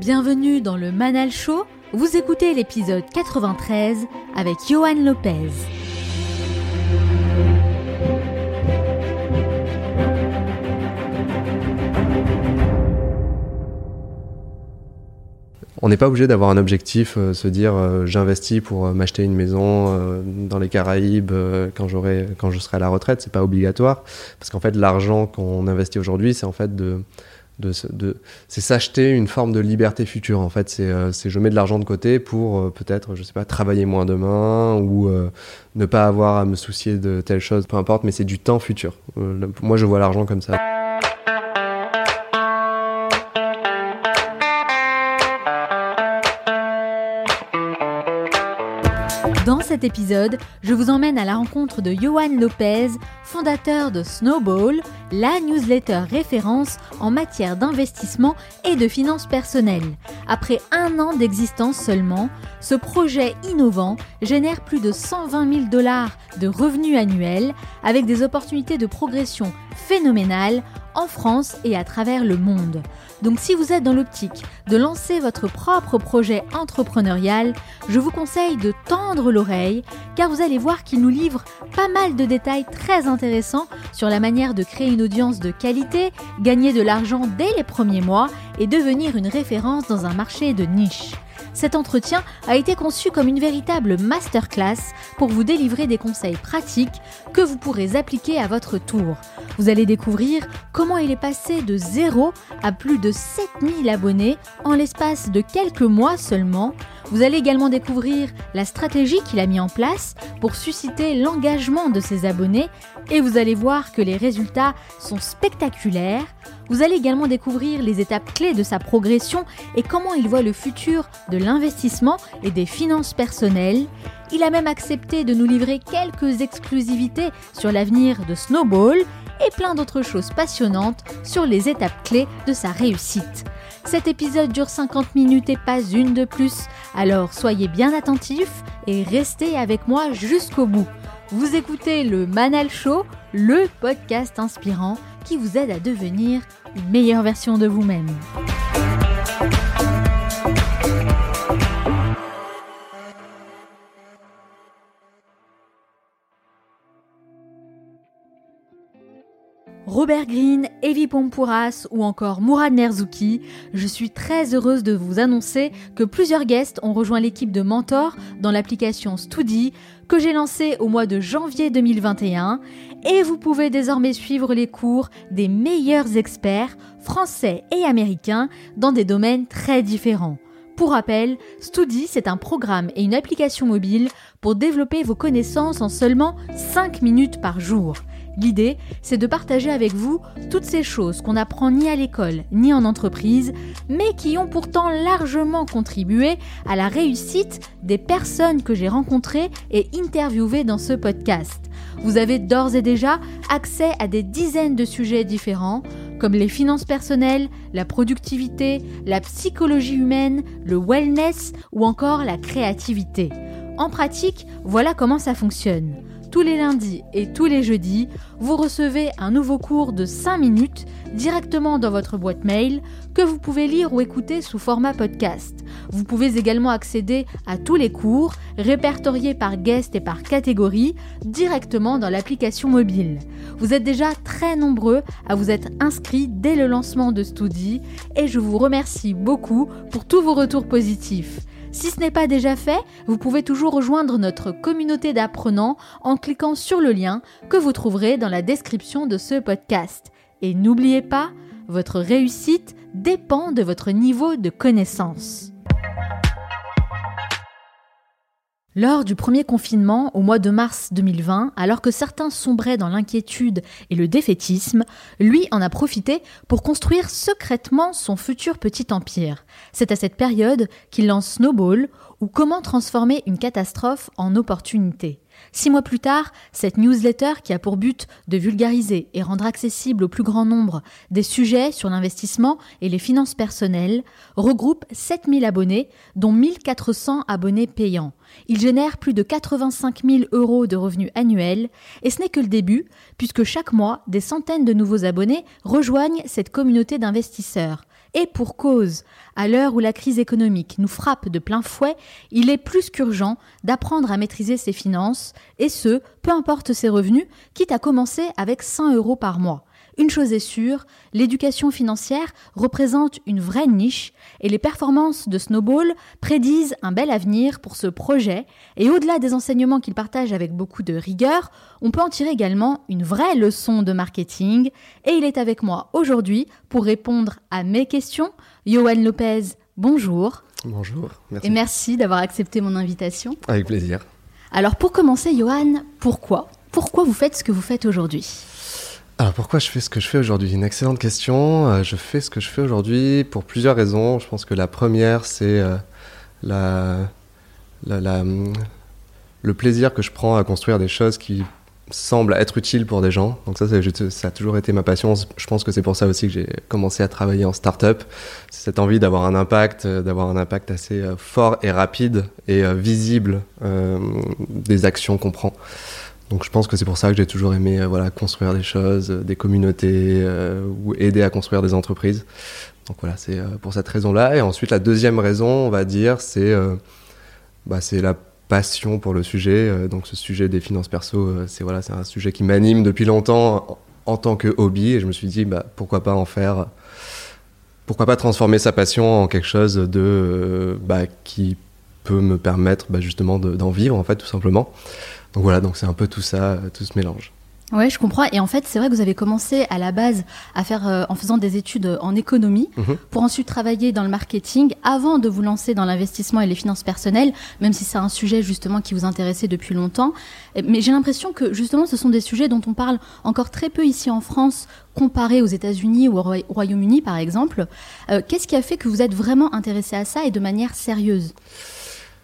Bienvenue dans le Manal Show. Vous écoutez l'épisode 93 avec Johan Lopez. On n'est pas obligé d'avoir un objectif, euh, se dire euh, j'investis pour euh, m'acheter une maison dans les Caraïbes quand j'aurai quand je serai à la retraite, c'est pas obligatoire parce qu'en fait l'argent qu'on investit aujourd'hui, c'est en fait de de, de c'est s'acheter une forme de liberté future en fait, c'est euh, je mets de l'argent de côté pour euh, peut-être je sais pas travailler moins demain ou euh, ne pas avoir à me soucier de telle chose, peu importe, mais c'est du temps futur. Euh, moi je vois l'argent comme ça. Dans cet épisode, je vous emmène à la rencontre de Johan Lopez, fondateur de Snowball, la newsletter référence en matière d'investissement et de finances personnelles. Après un an d'existence seulement, ce projet innovant génère plus de 120 000 dollars de revenus annuels avec des opportunités de progression phénoménales en France et à travers le monde. Donc si vous êtes dans l'optique de lancer votre propre projet entrepreneurial, je vous conseille de tendre l'oreille car vous allez voir qu'il nous livre pas mal de détails très intéressants sur la manière de créer une audience de qualité, gagner de l'argent dès les premiers mois et devenir une référence dans un marché de niche. Cet entretien a été conçu comme une véritable masterclass pour vous délivrer des conseils pratiques que vous pourrez appliquer à votre tour. Vous allez découvrir comment il est passé de 0 à plus de 7000 abonnés en l'espace de quelques mois seulement. Vous allez également découvrir la stratégie qu'il a mis en place pour susciter l'engagement de ses abonnés et vous allez voir que les résultats sont spectaculaires. Vous allez également découvrir les étapes clés de sa progression et comment il voit le futur de l'investissement et des finances personnelles. Il a même accepté de nous livrer quelques exclusivités sur l'avenir de Snowball et plein d'autres choses passionnantes sur les étapes clés de sa réussite. Cet épisode dure 50 minutes et pas une de plus, alors soyez bien attentifs et restez avec moi jusqu'au bout. Vous écoutez le Manal Show, le podcast inspirant qui vous aide à devenir une meilleure version de vous-même. Robert Greene, Evi Pompouras ou encore Mourad Merzouki, je suis très heureuse de vous annoncer que plusieurs guests ont rejoint l'équipe de mentors dans l'application Studi que j'ai lancée au mois de janvier 2021 et vous pouvez désormais suivre les cours des meilleurs experts français et américains dans des domaines très différents. Pour rappel, Studi, c'est un programme et une application mobile pour développer vos connaissances en seulement 5 minutes par jour. L'idée, c'est de partager avec vous toutes ces choses qu'on n'apprend ni à l'école ni en entreprise, mais qui ont pourtant largement contribué à la réussite des personnes que j'ai rencontrées et interviewées dans ce podcast. Vous avez d'ores et déjà accès à des dizaines de sujets différents, comme les finances personnelles, la productivité, la psychologie humaine, le wellness ou encore la créativité. En pratique, voilà comment ça fonctionne. Tous les lundis et tous les jeudis, vous recevez un nouveau cours de 5 minutes directement dans votre boîte mail que vous pouvez lire ou écouter sous format podcast. Vous pouvez également accéder à tous les cours répertoriés par guest et par catégorie directement dans l'application mobile. Vous êtes déjà très nombreux à vous être inscrits dès le lancement de Studi et je vous remercie beaucoup pour tous vos retours positifs. Si ce n'est pas déjà fait, vous pouvez toujours rejoindre notre communauté d'apprenants en cliquant sur le lien que vous trouverez dans la description de ce podcast. Et n'oubliez pas, votre réussite dépend de votre niveau de connaissance. Lors du premier confinement, au mois de mars 2020, alors que certains sombraient dans l'inquiétude et le défaitisme, lui en a profité pour construire secrètement son futur petit empire. C'est à cette période qu'il lance Snowball, ou comment transformer une catastrophe en opportunité. Six mois plus tard, cette newsletter qui a pour but de vulgariser et rendre accessible au plus grand nombre des sujets sur l'investissement et les finances personnelles regroupe 7000 abonnés, dont 1400 abonnés payants. Il génère plus de 85 000 euros de revenus annuels et ce n'est que le début puisque chaque mois, des centaines de nouveaux abonnés rejoignent cette communauté d'investisseurs. Et pour cause, à l'heure où la crise économique nous frappe de plein fouet, il est plus qu'urgent d'apprendre à maîtriser ses finances, et ce, peu importe ses revenus, quitte à commencer avec 100 euros par mois. Une chose est sûre, l'éducation financière représente une vraie niche et les performances de Snowball prédisent un bel avenir pour ce projet et au-delà des enseignements qu'il partage avec beaucoup de rigueur, on peut en tirer également une vraie leçon de marketing et il est avec moi aujourd'hui pour répondre à mes questions. Johan Lopez, bonjour. Bonjour, merci. Et merci d'avoir accepté mon invitation. Avec plaisir. Alors pour commencer, Johan, pourquoi? Pourquoi vous faites ce que vous faites aujourd'hui? Alors pourquoi je fais ce que je fais aujourd'hui? Une excellente question. Euh, je fais ce que je fais aujourd'hui pour plusieurs raisons. Je pense que la première, c'est euh, hum, le plaisir que je prends à construire des choses qui semblent être utiles pour des gens. Donc ça, ça a toujours été ma passion. Je pense que c'est pour ça aussi que j'ai commencé à travailler en start-up. C'est cette envie d'avoir un impact, euh, d'avoir un impact assez fort et rapide et visible des actions qu'on prend. Donc je pense que c'est pour ça que j'ai toujours aimé euh, voilà, construire des choses, euh, des communautés euh, ou aider à construire des entreprises. Donc voilà, c'est pour cette raison-là. Et ensuite, la deuxième raison, on va dire, c'est bah, la passion pour le sujet. donc ce sujet des finances perso, c'est voilà, un sujet qui m'anime depuis longtemps en, tant que hobby. Et je me suis dit, bah, pourquoi pas en faire pourquoi pas transformer sa passion en quelque chose de bah, qui peut me permettre bah, justement d'en vivre en fait tout simplement donc voilà, donc c'est un peu tout ça, tout ce mélange. Ouais, je comprends. Et en fait, c'est vrai que vous avez commencé à la base à faire euh, en faisant des études en économie, mhm. pour ensuite travailler dans le marketing, avant de vous lancer dans l'investissement et les finances personnelles, même si c'est un sujet justement qui vous intéressait depuis longtemps. Mais j'ai l'impression que justement, ce sont des sujets dont on parle encore très peu ici en France, comparé aux États-Unis ou au Royaume-Uni, par exemple. Euh, qu'est-ce qui a fait que vous êtes vraiment intéressé à ça et de manière sérieuse?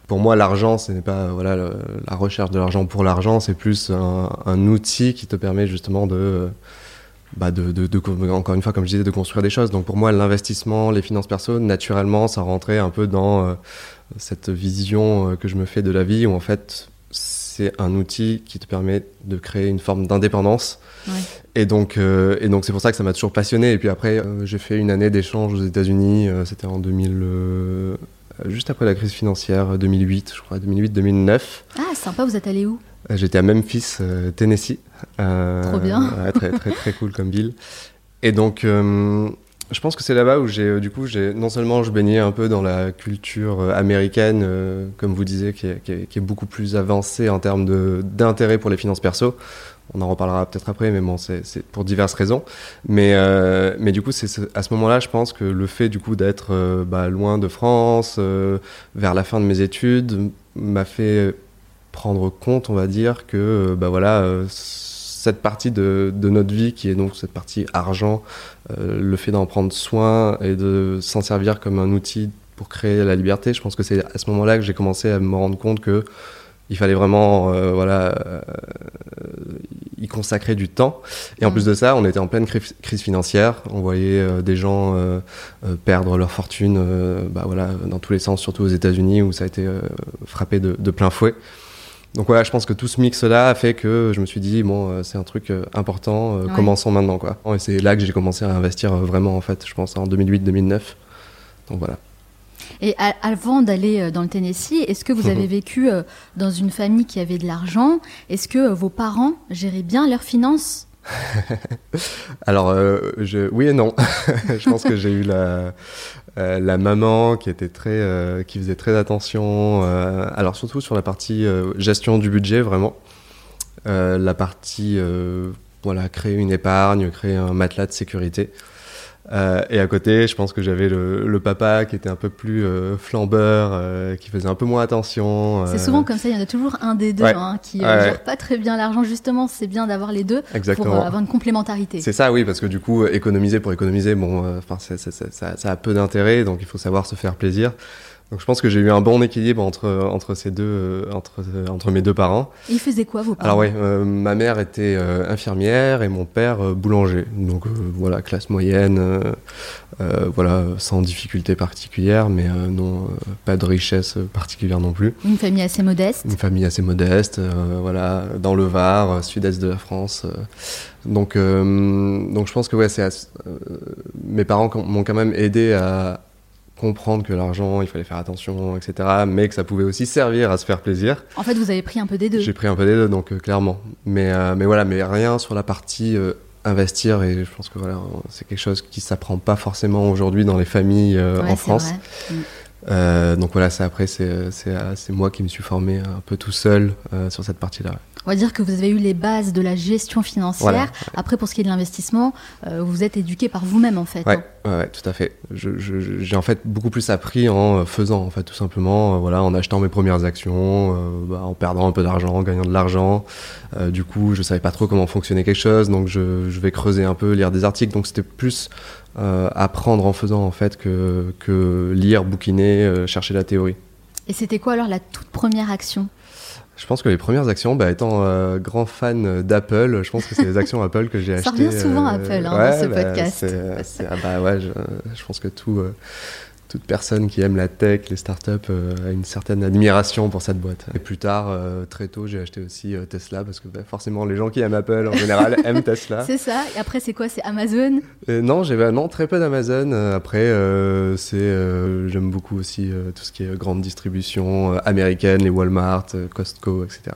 Pour moi, l'argent, ce n'est pas voilà la recherche de l'argent pour l'argent, c'est plus un, outil qui te permet justement de, bah de, de, encore une fois, comme je disais, de construire des choses. Donc pour moi, l'investissement, les finances perso, naturellement, ça rentrait un peu dans euh, cette vision euh, que je me fais de la vie, où en fait, c'est un outil qui te permet de créer une forme d'indépendance. Et donc, euh, et donc c'est pour ça que ça m'a toujours passionné. Et puis après, j'ai fait une année d'échange aux États-Unis. C'était en 2000. Euh, juste après la crise financière 2008, euh, je crois, 2008-2009. Ah, sympa, vous êtes allé où? Euh, J'étais à Memphis, Tennessee. Trop bien. très, très, très cool comme ville. Et donc, je pense que c'est là-bas où j'ai, du coup, j'ai, non seulement je baignais un peu dans la culture américaine, comme vous disiez, qui est, qui, est, qui est, beaucoup plus avancée en termes d'intérêt pour les finances perso on en reparlera peut-être après, mais bon, c'est pour diverses raisons. Mais, euh, mais du coup, c'est à ce moment-là, je pense que le fait du coup d'être euh, bah, loin de France, euh, vers la fin de mes études, m'a fait prendre compte, on va dire, que bah voilà, cette partie de, de, notre vie, qui est donc cette partie argent, le fait d'en prendre soin et de s'en servir comme un outil pour créer la liberté, je pense que c'est à ce moment-là que j'ai commencé à me rendre compte que il fallait vraiment voilà y consacrer du temps. Et en mm. plus de ça, on était en pleine crise financière. On voyait euh, des gens euh, euh, perdre leur fortune bah, voilà, dans tous les sens, surtout aux États-Unis où ça a été frappé de, plein fouet. Donc voilà, je pense que tout ce mix-là a fait que je me suis dit, bon, c'est un truc important, commençons maintenant. Quoi. Et c'est là que j'ai commencé à investir vraiment, en fait, je pense, en 2008-2009. Donc voilà. Et avant d'aller euh, dans le Tennessee, est-ce que vous avez vécu euh, dans une famille qui avait de l'argent? Est-ce que euh, vos parents géraient bien leurs finances? Alors, je... oui et non. je pense que j'ai eu la, la maman qui était très, qui faisait très attention. alors surtout sur la partie gestion du budget, vraiment. la partie, voilà, créer une épargne, créer un matelas de sécurité. Euh, et à côté, je pense que j'avais le, le, papa qui était un peu plus euh, flambeur, euh, qui faisait un peu moins attention. C'est souvent comme ça, il y en a toujours un des deux hein, qui ne gère pas très bien l'argent. Justement, c'est bien d'avoir les deux pour avoir une complémentarité. C'est ça, oui, parce que du coup, économiser pour économiser, bon, enfin, ça, ça, a peu d'intérêt, donc il faut savoir se faire plaisir. Donc je pense que j'ai eu un bon équilibre entre, entre, ces deux, entre, entre mes deux parents. Ils faisaient quoi vos parents Alors oui, ma mère était infirmière et mon père boulanger. Donc voilà, classe moyenne, voilà, sans difficulté particulière, mais non, pas de richesse particulière non plus. Une famille assez modeste Une famille assez modeste, voilà, dans le Var, sud-est de la France. Donc, euh, donc je pense que ouais, c'est euh, mes parents m'ont quand même aidé à comprendre que l'argent, il fallait faire attention, etc. Mais que ça pouvait aussi servir à se faire plaisir. En fait, vous avez pris un peu des deux. J'ai pris un peu des deux, donc euh, clairement. Mais, mais voilà, mais rien sur la partie investir. Et je pense que voilà, c'est quelque chose qui s'apprend pas forcément aujourd'hui dans les familles en France. Mm. donc voilà, ça après, c'est moi qui me suis formé un peu tout seul sur cette partie-là. On va dire que vous avez eu les bases de la gestion financière. Après, pour ce qui est de l'investissement, euh, vous êtes éduqué par vous-même en fait. Ouais, hein. tout à fait. J'ai en fait beaucoup plus appris en euh, faisant, en fait, tout simplement, euh, voilà, en achetant mes premières actions, bah, en perdant un peu d'argent, en gagnant de l'argent. du coup, je savais pas trop comment fonctionnait quelque chose, donc je, je vais creuser un peu, lire des articles. Donc c'était plus apprendre en faisant en fait que, que lire, bouquiner, chercher la théorie. Et c'était quoi alors la toute première action? Je pense que les premières actions, bah, étant euh, grand fan d'Apple, je pense que c'est les actions Apple que j'ai achetées. Ça revient souvent euh, Apple hein, dans ce bah, podcast. Ah bah ouais, je, je, pense que tout, euh, toute personne qui aime la tech, les startups, euh, a une certaine admiration pour cette boîte. Et plus tard, euh, très tôt, j'ai acheté aussi euh, Tesla parce que bah, forcément, les gens qui aiment Apple en général aiment Tesla. C'est ça. Et après, c'est quoi? C'est Amazon? Non, j'ai non très peu d'Amazon. Après, c'est j'aime beaucoup aussi tout ce qui est grande distribution américaine, les Walmart, Costco, etc.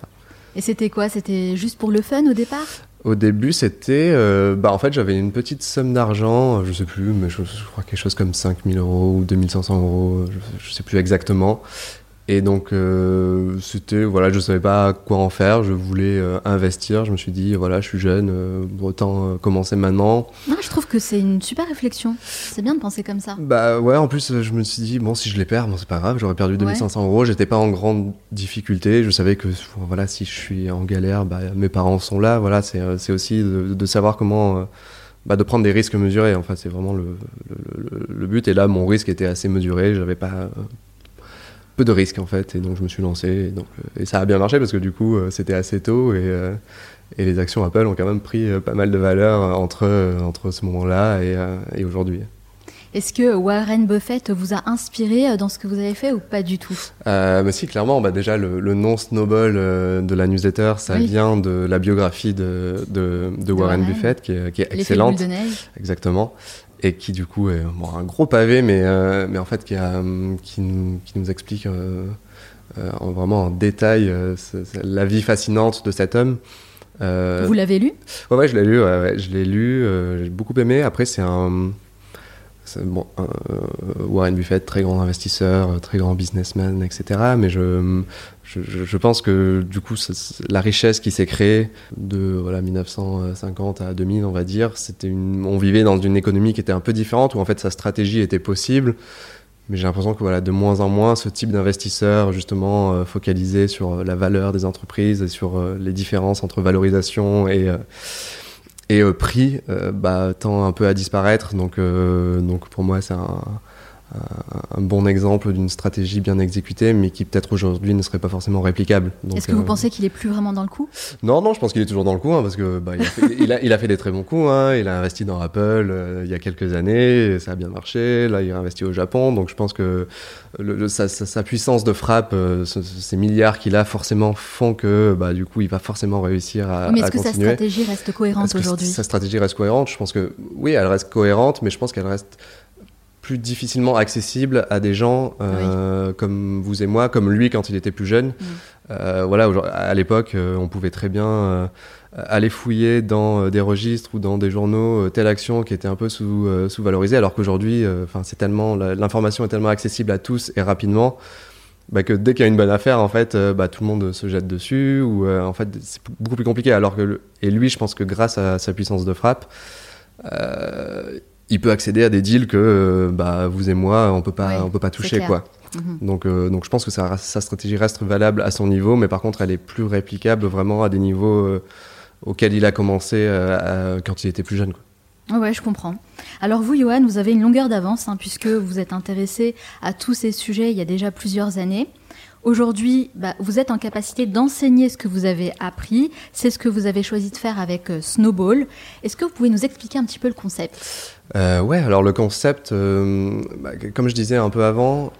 Et c'était quoi? C'était juste pour le fun au départ? Au début, c'était. Euh, bah, en fait, j'avais une petite somme d'argent, je sais plus, mais je, crois quelque chose comme 5000 euros ou 2500 euros, je, je sais plus exactement. Et donc, euh, c'était, voilà, je savais pas quoi en faire, je voulais euh, investir, je me suis dit, voilà, je suis jeune, euh, autant euh, commencer maintenant. Non, je trouve que c'est une super réflexion, c'est bien de penser comme ça. Bah ouais, en plus, je me suis dit, bon, si je les perds, bon, c'est pas grave, j'aurais perdu 2500 euros, j'étais pas en grande difficulté, je savais que, voilà, si je suis en galère, bah, mes parents sont là, voilà, c'est aussi de, de, savoir comment. Bah, de prendre des risques mesurés, enfin, c'est vraiment le, le, le, but. Et là, mon risque était assez mesuré, j'avais pas peu de risques en fait. Et donc je me suis lancé. Et, donc, euh, et ça a bien marché parce que du coup euh, c'était assez tôt et, euh, et, les actions Apple ont quand même pris pas mal de valeur entre, entre ce moment-là et, et aujourd'hui. Est-ce que Warren Buffett vous a inspiré dans ce que vous avez fait ou pas du tout? Euh, mais Si, clairement. Bah déjà, le, le nom Snowball de la newsletter, ça vient de la biographie de, de, de, Warren, Buffett, qui est, qui est excellente. Exactement et qui du coup est bon, un gros pavé, mais, euh, mais en fait qui, a, qui, nous, qui nous explique euh, euh, vraiment en détail la vie fascinante de cet homme. Vous l'avez lu? Ouais, ouais, je l'ai lu, ouais, je l'ai lu, j'ai beaucoup aimé. Après, c'est un, bon, Warren Buffett, très grand investisseur, très grand businessman, etc. Mais je, je, pense que du coup, la richesse qui s'est créée de voilà 1950 à 2000, on va dire, c'était on vivait dans une économie qui était un peu différente où en fait sa stratégie était possible. Mais j'ai l'impression que voilà, de moins en moins, ce type d'investisseur, justement, euh, focalisé sur la valeur des entreprises et sur euh, les différences entre valorisation et, euh, et prix, bah, tend un peu à disparaître. Donc, donc pour moi, c'est un, un bon exemple d'une stratégie bien exécutée, mais qui peut-être aujourd'hui ne serait pas forcément réplicable. Est-ce que vous euh, pensez qu'il est plus vraiment dans le coup? Non, non, je pense qu'il est toujours dans le coup, hein, parce que bah, il, a fait, il, a, fait, des très bons coups. Hein, il a investi dans Apple euh, il y a quelques années, ça a bien marché. Là, il a investi au Japon, donc je pense que le, sa, puissance de frappe, euh, ces milliards qu'il a, forcément font que bah, du coup, il va forcément réussir à, mais est-ce que sa stratégie reste cohérente aujourd'hui? Sa stratégie reste cohérente? Je pense que oui, elle reste cohérente, mais je pense qu'elle reste plus difficilement accessible à des gens euh, comme vous et moi, comme lui quand il était plus jeune. Mm. Euh, voilà, à l'époque, euh, on pouvait très bien aller fouiller dans des registres ou dans des journaux telle action qui était un peu sous, sous-valorisée, alors qu'aujourd'hui, enfin, c'est tellement l'information est tellement accessible à tous et rapidement. Bah, que dès qu'il y a une bonne affaire, en fait, bah, tout le monde se jette dessus, ou en fait, c'est beaucoup plus compliqué. Alors que et lui, je pense que grâce à sa puissance de frappe, il peut accéder à des deals que euh, bah, vous et moi, on peut pas, on peut pas toucher. quoi. Mhm. donc, euh, donc je pense que sa, sa, stratégie reste valable à son niveau, mais par contre, elle est plus réplicable vraiment à des niveaux euh, auxquels il a commencé quand il était plus jeune. Quoi. Ouais, je comprends. Alors vous, Johan, vous avez une longueur d'avance hein, puisque vous êtes intéressé à tous ces sujets il y a déjà plusieurs années. Aujourd'hui, bah, vous êtes en capacité d'enseigner ce que vous avez appris. C'est ce que vous avez choisi de faire avec Snowball. Est-ce que vous pouvez nous expliquer un petit peu le concept? Euh, Ouais, alors le concept, euh, bah, comme je disais un peu avant,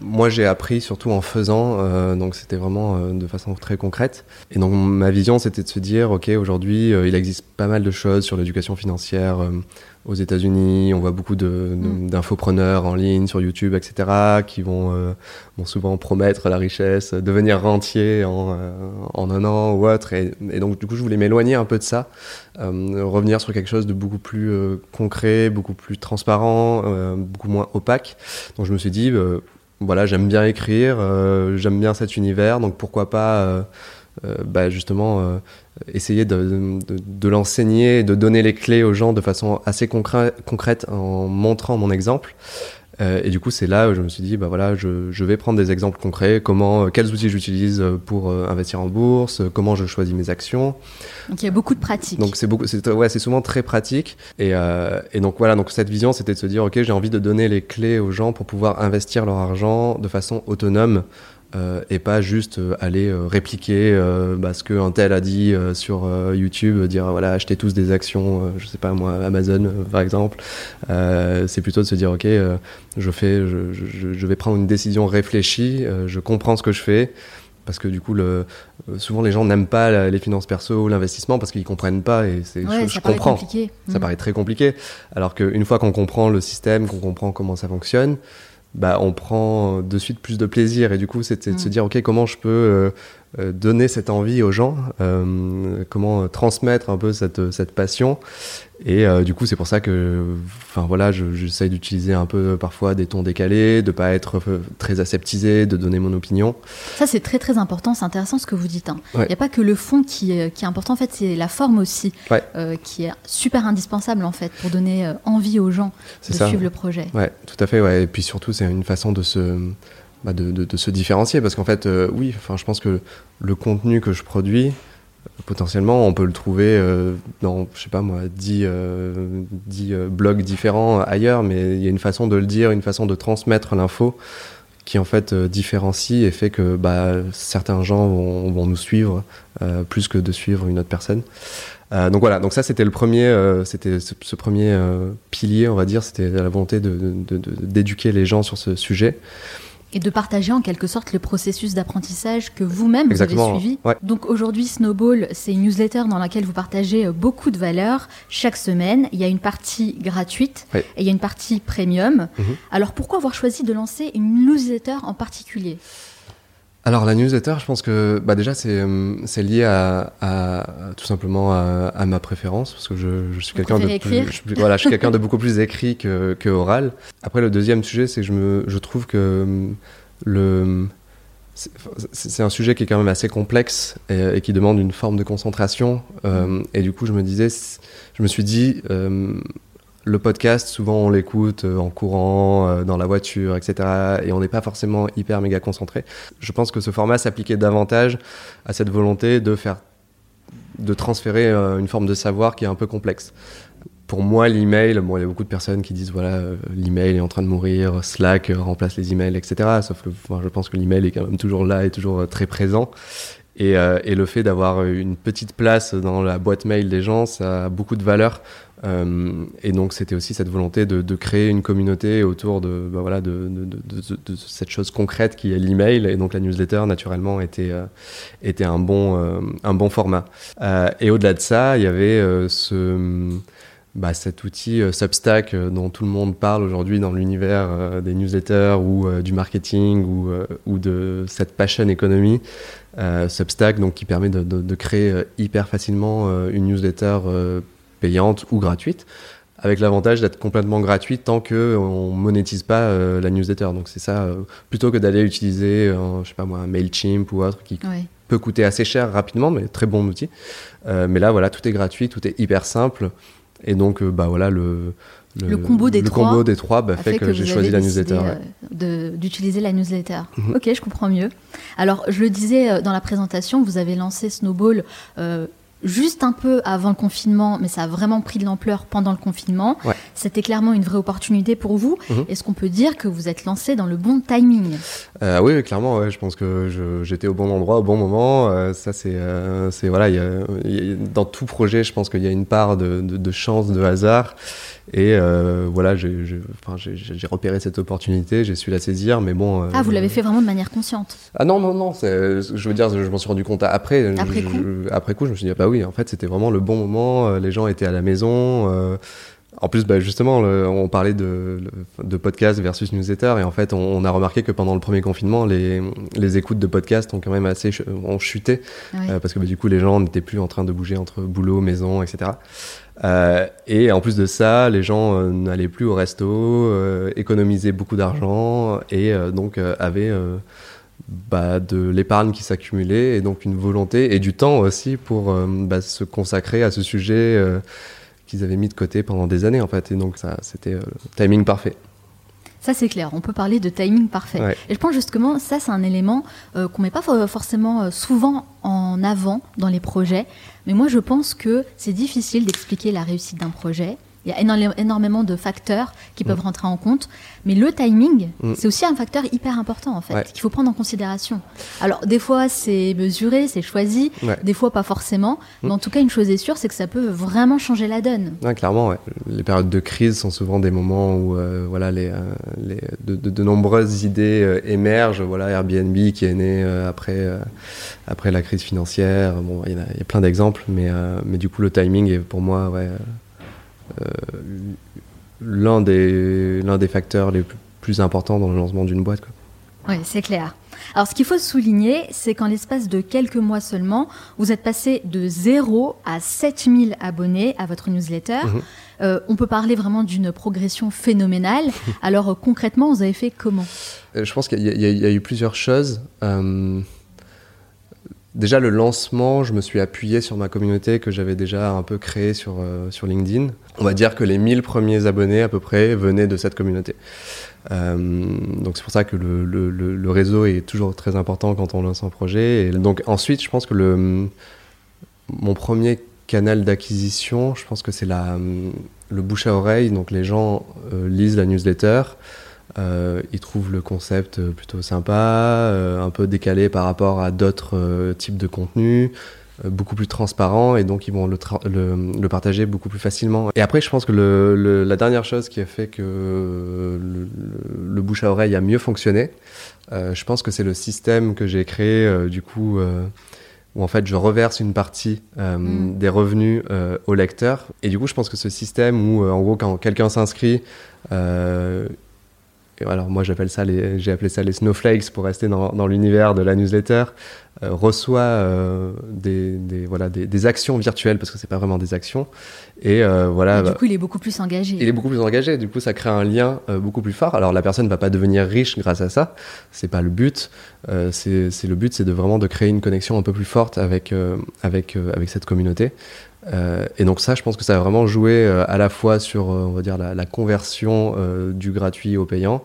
moi j'ai appris surtout en faisant, euh, donc c'était vraiment de façon très concrète. Et donc ma vision c'était de se dire, ok, aujourd'hui il existe pas mal de choses sur l'éducation financière aux États-Unis. On voit beaucoup mm. d'infopreneurs en ligne sur YouTube, etc., qui vont, vont, souvent promettre la richesse, devenir rentier en, en un an ou autre. Et, et, donc du coup je voulais m'éloigner un peu de ça, revenir sur quelque chose de beaucoup plus concret, beaucoup plus transparent, beaucoup moins opaque. Donc je me suis dit voilà, j'aime bien écrire, euh, j'aime bien cet univers, donc pourquoi pas euh, euh, bah, justement essayer de, de, l'enseigner de donner les clés aux gens de façon assez concrète en montrant mon exemple. Euh, et du coup, c'est là où je me suis dit, bah voilà, je, je vais prendre des exemples concrets, comment, quels outils j'utilise pour investir en bourse, comment je choisis mes actions. Donc il y a beaucoup de pratiques. Donc c'est beaucoup, c'est ouais, c'est souvent très pratique. Et, euh, et donc voilà, donc cette vision, c'était de se dire, ok, j'ai envie de donner les clés aux gens pour pouvoir investir leur argent de façon autonome. Euh, et pas juste euh, aller euh, répliquer bah, ce qu'un tel a dit sur YouTube, dire voilà achetez tous des actions, je sais pas moi Amazon par exemple. c'est plutôt de se dire ok je fais, je, je, je, vais prendre une décision réfléchie, je comprends ce que je fais parce que du coup, le, souvent les gens n'aiment pas les finances perso ou l'investissement parce qu'ils comprennent pas et c'est ouais, je, je comprends. Ça mmh. paraît très compliqué. Alors qu'une fois qu'on comprend le système, qu'on comprend comment ça fonctionne, bah, on prend de suite plus de plaisir. Et du coup, c'était de se mm. dire, OK, comment je peux euh, euh, donner cette envie aux gens, euh, comment transmettre un peu cette, cette passion. Et du coup, c'est pour ça que, enfin voilà, j'essaye d'utiliser un peu parfois des tons décalés, de pas être très aseptisé, de donner mon opinion. Ça, c'est très très important. C'est intéressant ce que vous dites. Hein. Il n'y a pas que le fond qui, qui est important. En fait, c'est la forme aussi qui est super indispensable en fait pour donner envie aux gens de suivre le projet. Ouais, tout à fait. Ouais. Et puis surtout, c'est une façon de se bah de, se différencier parce qu'en fait euh, oui enfin je pense que le contenu que je produis potentiellement on peut le trouver euh, dans je sais pas moi 10, euh, 10 euh, blogs différents ailleurs mais il y a une façon de le dire une façon de transmettre l'info qui en fait différencie et fait que bah, certains gens vont, nous suivre plus que de suivre une autre personne. Donc voilà, donc ça c'était le premier, c'était ce, premier pilier, on va dire, c'était la volonté d'éduquer de, de, les gens sur ce sujet et de partager en quelque sorte le processus d'apprentissage que vous-même vous avez suivi. Ouais. Donc aujourd'hui, Snowball, c'est une newsletter dans laquelle vous partagez euh, beaucoup de valeurs chaque semaine. Il y a une partie gratuite ouais. et il y a une partie premium. -hmm. Alors pourquoi avoir choisi de lancer une newsletter en particulier? Alors la newsletter, je pense que bah déjà c'est euh, c'est lié à, à, tout simplement à, à, ma préférence parce que je, je suis quelqu'un de plus, je, voilà je suis quelqu'un de beaucoup plus écrit que, que oral. Après le deuxième sujet c'est que je me je trouve que euh, le c'est un sujet qui est quand même assez complexe et, et qui demande une forme de concentration euh, et du coup je me disais je me suis dit euh, le podcast, souvent on l'écoute euh, en courant, euh, dans la voiture, etc. Et on n'est pas forcément hyper méga concentré. Je pense que ce format s'appliquait davantage à cette volonté de faire, de transférer euh, une forme de savoir qui est un peu complexe. Pour moi, l'email, bon, il y a beaucoup de personnes qui disent voilà, l'email est en train de mourir, Slack remplace les emails, etc. Sauf que je pense que l'email est quand même toujours là et toujours très présent. Et, le fait d'avoir une petite place dans la boîte mail des gens, ça a beaucoup de valeur. Euh, et donc c'était aussi cette volonté de, créer une communauté autour de, bah voilà, de, cette chose concrète qui est l'email. Et donc la newsletter, naturellement, était, euh, était un, bon, euh, un bon format. Et au-delà de ça, il y avait ce... Bah, cet outil Substack dont tout le monde parle aujourd'hui dans l'univers des newsletters ou du marketing ou, de cette passion économie, Substack donc qui permet de créer hyper facilement une newsletter payante ou gratuite, avec l'avantage d'être complètement gratuite tant que on monétise pas euh, la newsletter. Donc c'est ça, euh, plutôt que d'aller utiliser, euh, je sais pas moi, un Mailchimp ou autre qui peut coûter assez cher rapidement, mais très bon outil. mais là voilà, tout est gratuit, tout est hyper simple, et donc bah voilà le le, le, combo des le trois, combo des trois bah, fait, fait, que, que j'ai choisi la newsletter. Euh, D'utiliser la newsletter. -hmm. Ok, je comprends mieux. Alors, je le disais dans la présentation, vous avez lancé Snowball euh, juste un peu avant le confinement, mais ça a vraiment pris de l'ampleur pendant le confinement. Ouais. C'était clairement une vraie opportunité pour vous. Mhm. Est-ce qu'on peut dire que vous êtes lancé dans le bon timing? Euh, oui, clairement, ouais, je pense que j'étais au bon endroit au bon moment. Euh, ça, c'est, euh, voilà, il y a- y a- dans tout projet, je pense qu'il y a une part de, de, de chance, de hasard. Et euh, voilà, j'ai, enfin, repéré cette opportunité, j'ai su la saisir, mais bon. euh, Ah, vous l'avez fait vraiment de manière consciente. Ah non, non, non, je veux dire, je m'en suis rendu compte après. Après Je- coup je- après coup, je me suis dit, ah bah oui, en fait, c'était vraiment le bon moment, euh, les gens étaient à la maison. euh, en plus, bah, justement, le- on parlait de, de podcast versus newsletter, et en fait, on, on a remarqué que pendant le premier confinement, les, les écoutes de podcast ont quand même assez ont chuté, euh, parce que bah, du coup, les gens n'étaient plus en train de bouger entre boulot, maison, etc. Euh, et en plus de ça, les gens euh, n'allaient plus au resto, euh, économisaient beaucoup d'argent, et donc avaient bah, de l'épargne qui s'accumulait et donc une volonté et du temps aussi pour bah, se consacrer à ce sujet qu'ils avaient mis de côté pendant des années en fait et donc ça c'était le timing parfait. Ça, c'est clair. On peut parler de timing parfait. Ouais. Et je pense justement, ça, c'est un élément euh, qu'on met pas for- forcément euh, souvent en avant dans les projets. Mais moi, je pense que c'est difficile d'expliquer la réussite d'un projet. Il y a énormément de facteurs qui peuvent rentrer en compte. Mais le timing, Mm. c'est aussi un facteur hyper important, en fait, Ouais. qu'il faut prendre en considération. Alors, des fois, c'est mesuré, c'est choisi. Ouais. Des fois, pas forcément. Mm. Mais en tout cas, une chose est sûre, c'est que ça peut vraiment changer la donne. Ouais, clairement, les périodes de crise sont souvent des moments où euh, voilà, les, euh, les, de, de- de nombreuses idées euh, émergent. Voilà, Airbnb qui est né après, après la crise financière. Bon, il y, y a plein d'exemples, mais, mais du coup, le timing est pour moi ouais, l'un des, l'un des facteurs les plus, importants dans le lancement d'une boîte. Quoi. Oui, c'est clair. Alors, ce qu'il faut souligner, c'est qu'en l'espace de quelques mois seulement, vous êtes passé de 0 à 7000 abonnés à votre newsletter. Mhm. Euh, on peut parler vraiment d'une progression phénoménale. Alors, euh, concrètement, vous avez fait comment? Euh, Je pense qu'il y, a- y eu plusieurs choses. Euh, déjà, le lancement, je me suis appuyé sur ma communauté que j'avais déjà un peu créée sur, euh, LinkedIn. On va dire que les 1000 premiers abonnés à peu près venaient de cette communauté. Euh, donc c'est pour ça que le, réseau est toujours très important quand on lance un projet. Et donc ensuite, je pense que le, mon premier canal d'acquisition, je pense que c'est le bouche à oreille. Donc les gens euh, lisent la newsletter, euh, ils trouvent le concept euh, plutôt sympa, euh, un peu décalé par rapport à d'autres euh, types de contenus, beaucoup plus transparent, et donc ils vont le, tra- le, le partager beaucoup plus facilement. Et après, je pense que le, la dernière chose qui a fait que le, bouche à oreille a mieux fonctionné, je pense que c'est le système que j'ai créé, du coup. où en fait je reverse une partie euh, Mm. des revenus euh, au lecteur. Et du coup, je pense que ce système où, euh, en gros, quand quelqu'un s'inscrit, alors moi j'appelle ça les, j'ai appelé ça les snowflakes pour rester dans, dans l'univers de la newsletter, euh, reçoit euh, des, des, voilà, des, des actions virtuelles, parce que c'est pas vraiment des actions. Et euh, voilà, Et Du bah, coup, il est beaucoup plus engagé. il est beaucoup plus engagé, du coup ça crée un lien euh, beaucoup plus fort. Alors la personne ne va pas devenir riche grâce à ça, c'est pas le but. Euh, c'est c'est- le but, c'est de vraiment de créer une connexion un peu plus forte avec euh, avec euh, avec cette communauté. Euh, et donc ça, je pense que ça a vraiment joué euh, à la fois sur, euh, on va dire, la, la conversion du gratuit au payant,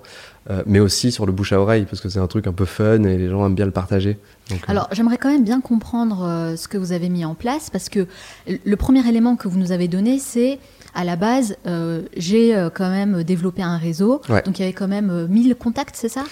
mais aussi sur le bouche à oreille, parce que c'est un truc un peu fun et les gens aiment bien le partager. Donc, Alors, j'aimerais quand même bien comprendre ce que vous avez mis en place parce que le premier élément que vous nous avez donné, c'est à la base, j'ai quand même développé un réseau. Ouais. Donc, il y avait quand même euh, 1000 contacts, c'est ça?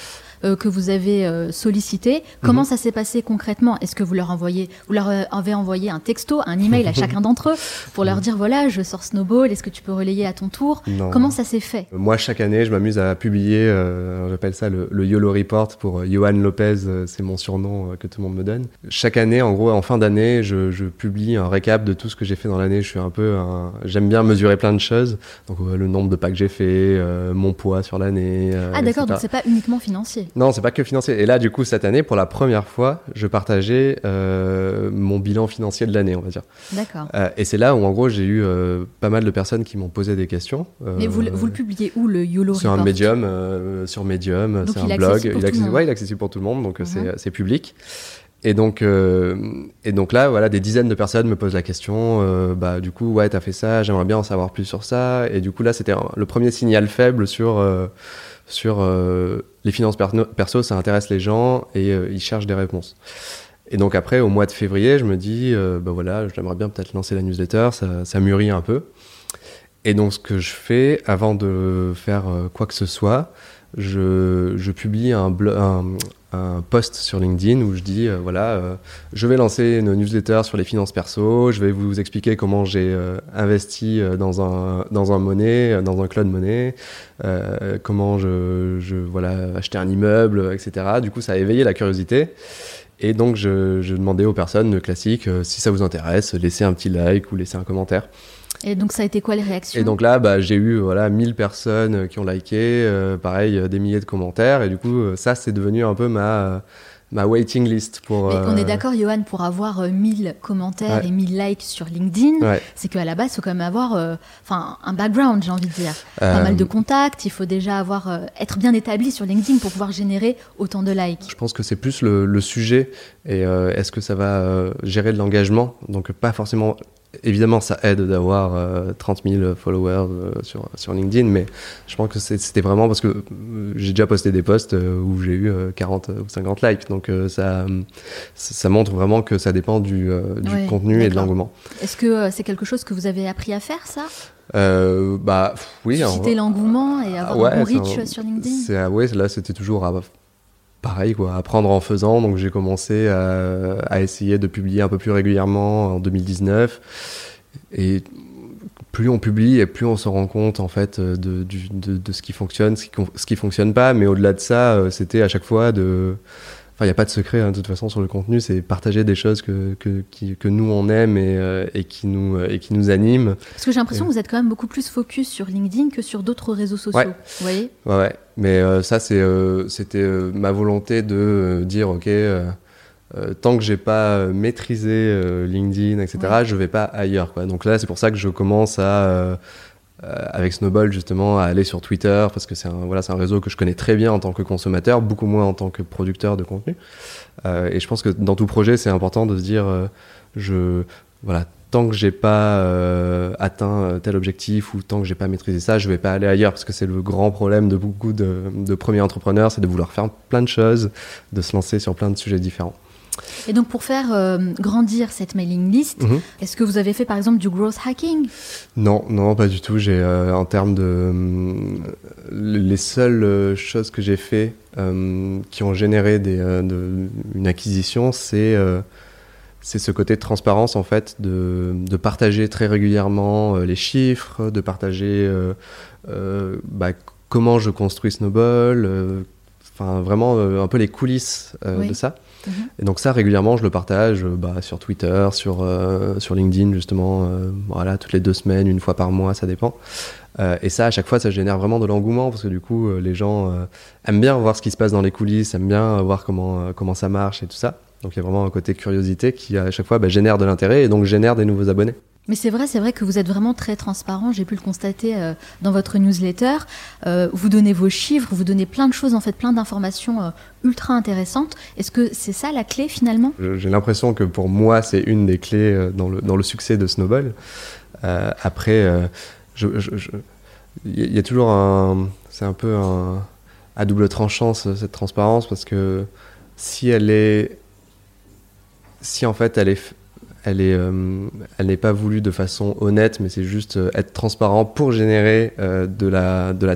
Euh, que vous avez euh, sollicité. Comment Mhm. ça s'est passé concrètement? Est-ce que vous leur envoyez, vous leur euh, avez envoyé un texto, un email à chacun d'entre eux pour leur dire voilà, je sors Snowball, est-ce que tu peux relayer à ton tour? Non. Comment ça s'est fait? Moi, chaque année, je m'amuse à publier, euh, j'appelle ça le, le YOLO Report pour Johan Lopez, c'est mon surnom que tout le monde me donne. Chaque année, en gros, en fin d'année, je, je publie un récap de tout ce que j'ai fait dans l'année. Je suis un peu, un- j'aime bien mesurer plein de choses, donc le nombre de pas que j'ai fait, mon poids sur l'année. Ah d'accord, donc c'est pas uniquement financier. Non, c'est pas que financier. Et là, du coup, cette année, pour la première fois, je partageais euh, mon bilan financier de l'année, on va dire. D'accord. Euh, et c'est là où, en gros, j'ai eu euh, pas mal de personnes qui m'ont posé des questions. Mais vous, le- vous le publiez où le YOLO sur un Report euh, sur Medium, c'est un blog, il accessible, ouais, il est accessible pour tout le monde, donc Mhm. c'est public. Et donc, euh, et donc là, voilà, des dizaines de personnes me posent la question. euh, bah, du coup, ouais, t'as fait ça, j'aimerais bien en savoir plus sur ça. Et du coup, là, c'était le premier signal faible sur euh, sur euh, les finances perso, ça intéresse les gens et euh, ils cherchent des réponses. Et donc après, au mois de février, je me dis, bah voilà, j'aimerais bien peut-être lancer la newsletter, ça, mûrit un peu. Et donc ce que je fais, avant de faire quoi que ce soit, je, publie un, post sur LinkedIn où je dis euh, voilà, euh, je vais lancer une newsletter sur les finances perso, je vais vous expliquer comment j'ai euh, investi dans un dans un monnaie, dans un cloud monnaie, comment je, je voilà acheter un immeuble, etc. Du coup, ça a éveillé la curiosité. Et donc, je demandais aux personnes classiques si ça vous intéresse, laissez un petit like ou laissez un commentaire. Et donc ça a été quoi les réactions Et donc là, bah, j'ai eu voilà 1000 personnes qui ont liké, euh, pareil euh, des milliers de commentaires, et du coup euh, ça c'est devenu un peu ma ma waiting list pour. Et on est d'accord, Johan, pour avoir 1000 commentaires et 1000 likes sur LinkedIn, c'est qu'à la base, il faut quand même avoir enfin un background, j'ai envie de dire. Pas mal de contacts, il faut déjà avoir, être bien établi sur LinkedIn pour pouvoir générer autant de likes. Je pense que c'est plus le, le, sujet et est-ce que ça va gérer de l'engagement. Donc, pas forcément évidemment, ça aide d'avoir 30 euh, 000 followers euh, sur, sur LinkedIn, mais je pense que c'était vraiment parce que euh, j'ai déjà posté des posts où j'ai eu 40 ou 50 likes. Donc ça, ça montre vraiment que ça dépend du, du contenu et de l'engouement. Est-ce que c'est quelque chose que vous avez appris à faire, ça? Bah oui. Susciter l'engouement et avoir un bon reach sur LinkedIn? Ouais, là c'était toujours pareil, quoi, apprendre en faisant. Donc j'ai commencé à, à, essayer de publier un peu plus régulièrement en 2019. Et plus on publie et plus on se rend compte en fait de, de, de, ce qui fonctionne, ce qui, ce qui fonctionne pas. Mais au-delà de ça, euh, c'était à chaque fois de Enfin, il n'y a pas de secret, hein, de toute façon, sur le contenu, c'est partager des choses que, que, que nous, on aime et, euh, et, qui, nous, euh, et qui nous animent. Parce que j'ai l'impression que vous êtes quand même beaucoup plus focus sur LinkedIn que sur d'autres réseaux sociaux. Vous voyez? Ouais, ouais. Mais euh, ça, c'est, c'était ma volonté de dire, OK, tant que j'ai pas maîtrisé LinkedIn, etc., je vais pas ailleurs. Quoi. Donc là, c'est pour ça que je commence à avec Snowball justement à aller sur Twitter parce que c'est un voilà c'est un réseau que je connais très bien en tant que consommateur beaucoup moins en tant que producteur de contenu euh, et je pense que dans tout projet c'est important de se dire euh, je voilà tant que j'ai pas atteint tel objectif ou tant que j'ai pas maîtrisé ça, je vais pas aller ailleurs parce que c'est le grand problème de beaucoup de, de premiers entrepreneurs, c'est de vouloir faire plein de choses, de se lancer sur plein de sujets différents. Et donc pour faire euh, grandir cette mailing list, mhm. est-ce que vous avez fait par exemple du growth hacking? Non, non, pas du tout. J'ai euh, en termes de euh, les seules choses que j'ai fait qui ont généré des, une acquisition, c'est c'est ce côté de transparence en fait, de, de partager très régulièrement les chiffres, de partager bah, comment je construis Snowball, enfin vraiment un peu les coulisses de ça. Et donc ça, régulièrement, je le partage euh, bah, sur Twitter, sur, euh, sur LinkedIn, justement, euh, voilà, toutes les deux semaines, une fois par mois, ça dépend. et ça, à chaque fois, ça génère vraiment de l'engouement, parce que du coup, les gens aiment bien voir ce qui se passe dans les coulisses, aiment bien voir comment, comment ça marche et tout ça. Donc il y a vraiment un côté curiosité qui, à chaque fois, bah, génère de l'intérêt et donc génère des nouveaux abonnés. Mais c'est vrai, c'est vrai que vous êtes vraiment très transparent. J'ai pu le constater euh, dans votre newsletter. Euh, vous donnez vos chiffres, vous donnez plein de choses, en fait, plein d'informations euh, ultra intéressantes. Est-ce que c'est ça la clé finalement? J'ai l'impression que pour moi, c'est une des clés dans le, dans le succès de Snowball. après, il y, a toujours un, c'est un peu à double tranchant cette transparence parce que si elle est, si en fait elle est elle est, euh, elle n'est pas voulue de façon honnête, mais c'est juste euh, être transparent pour générer euh, de la de.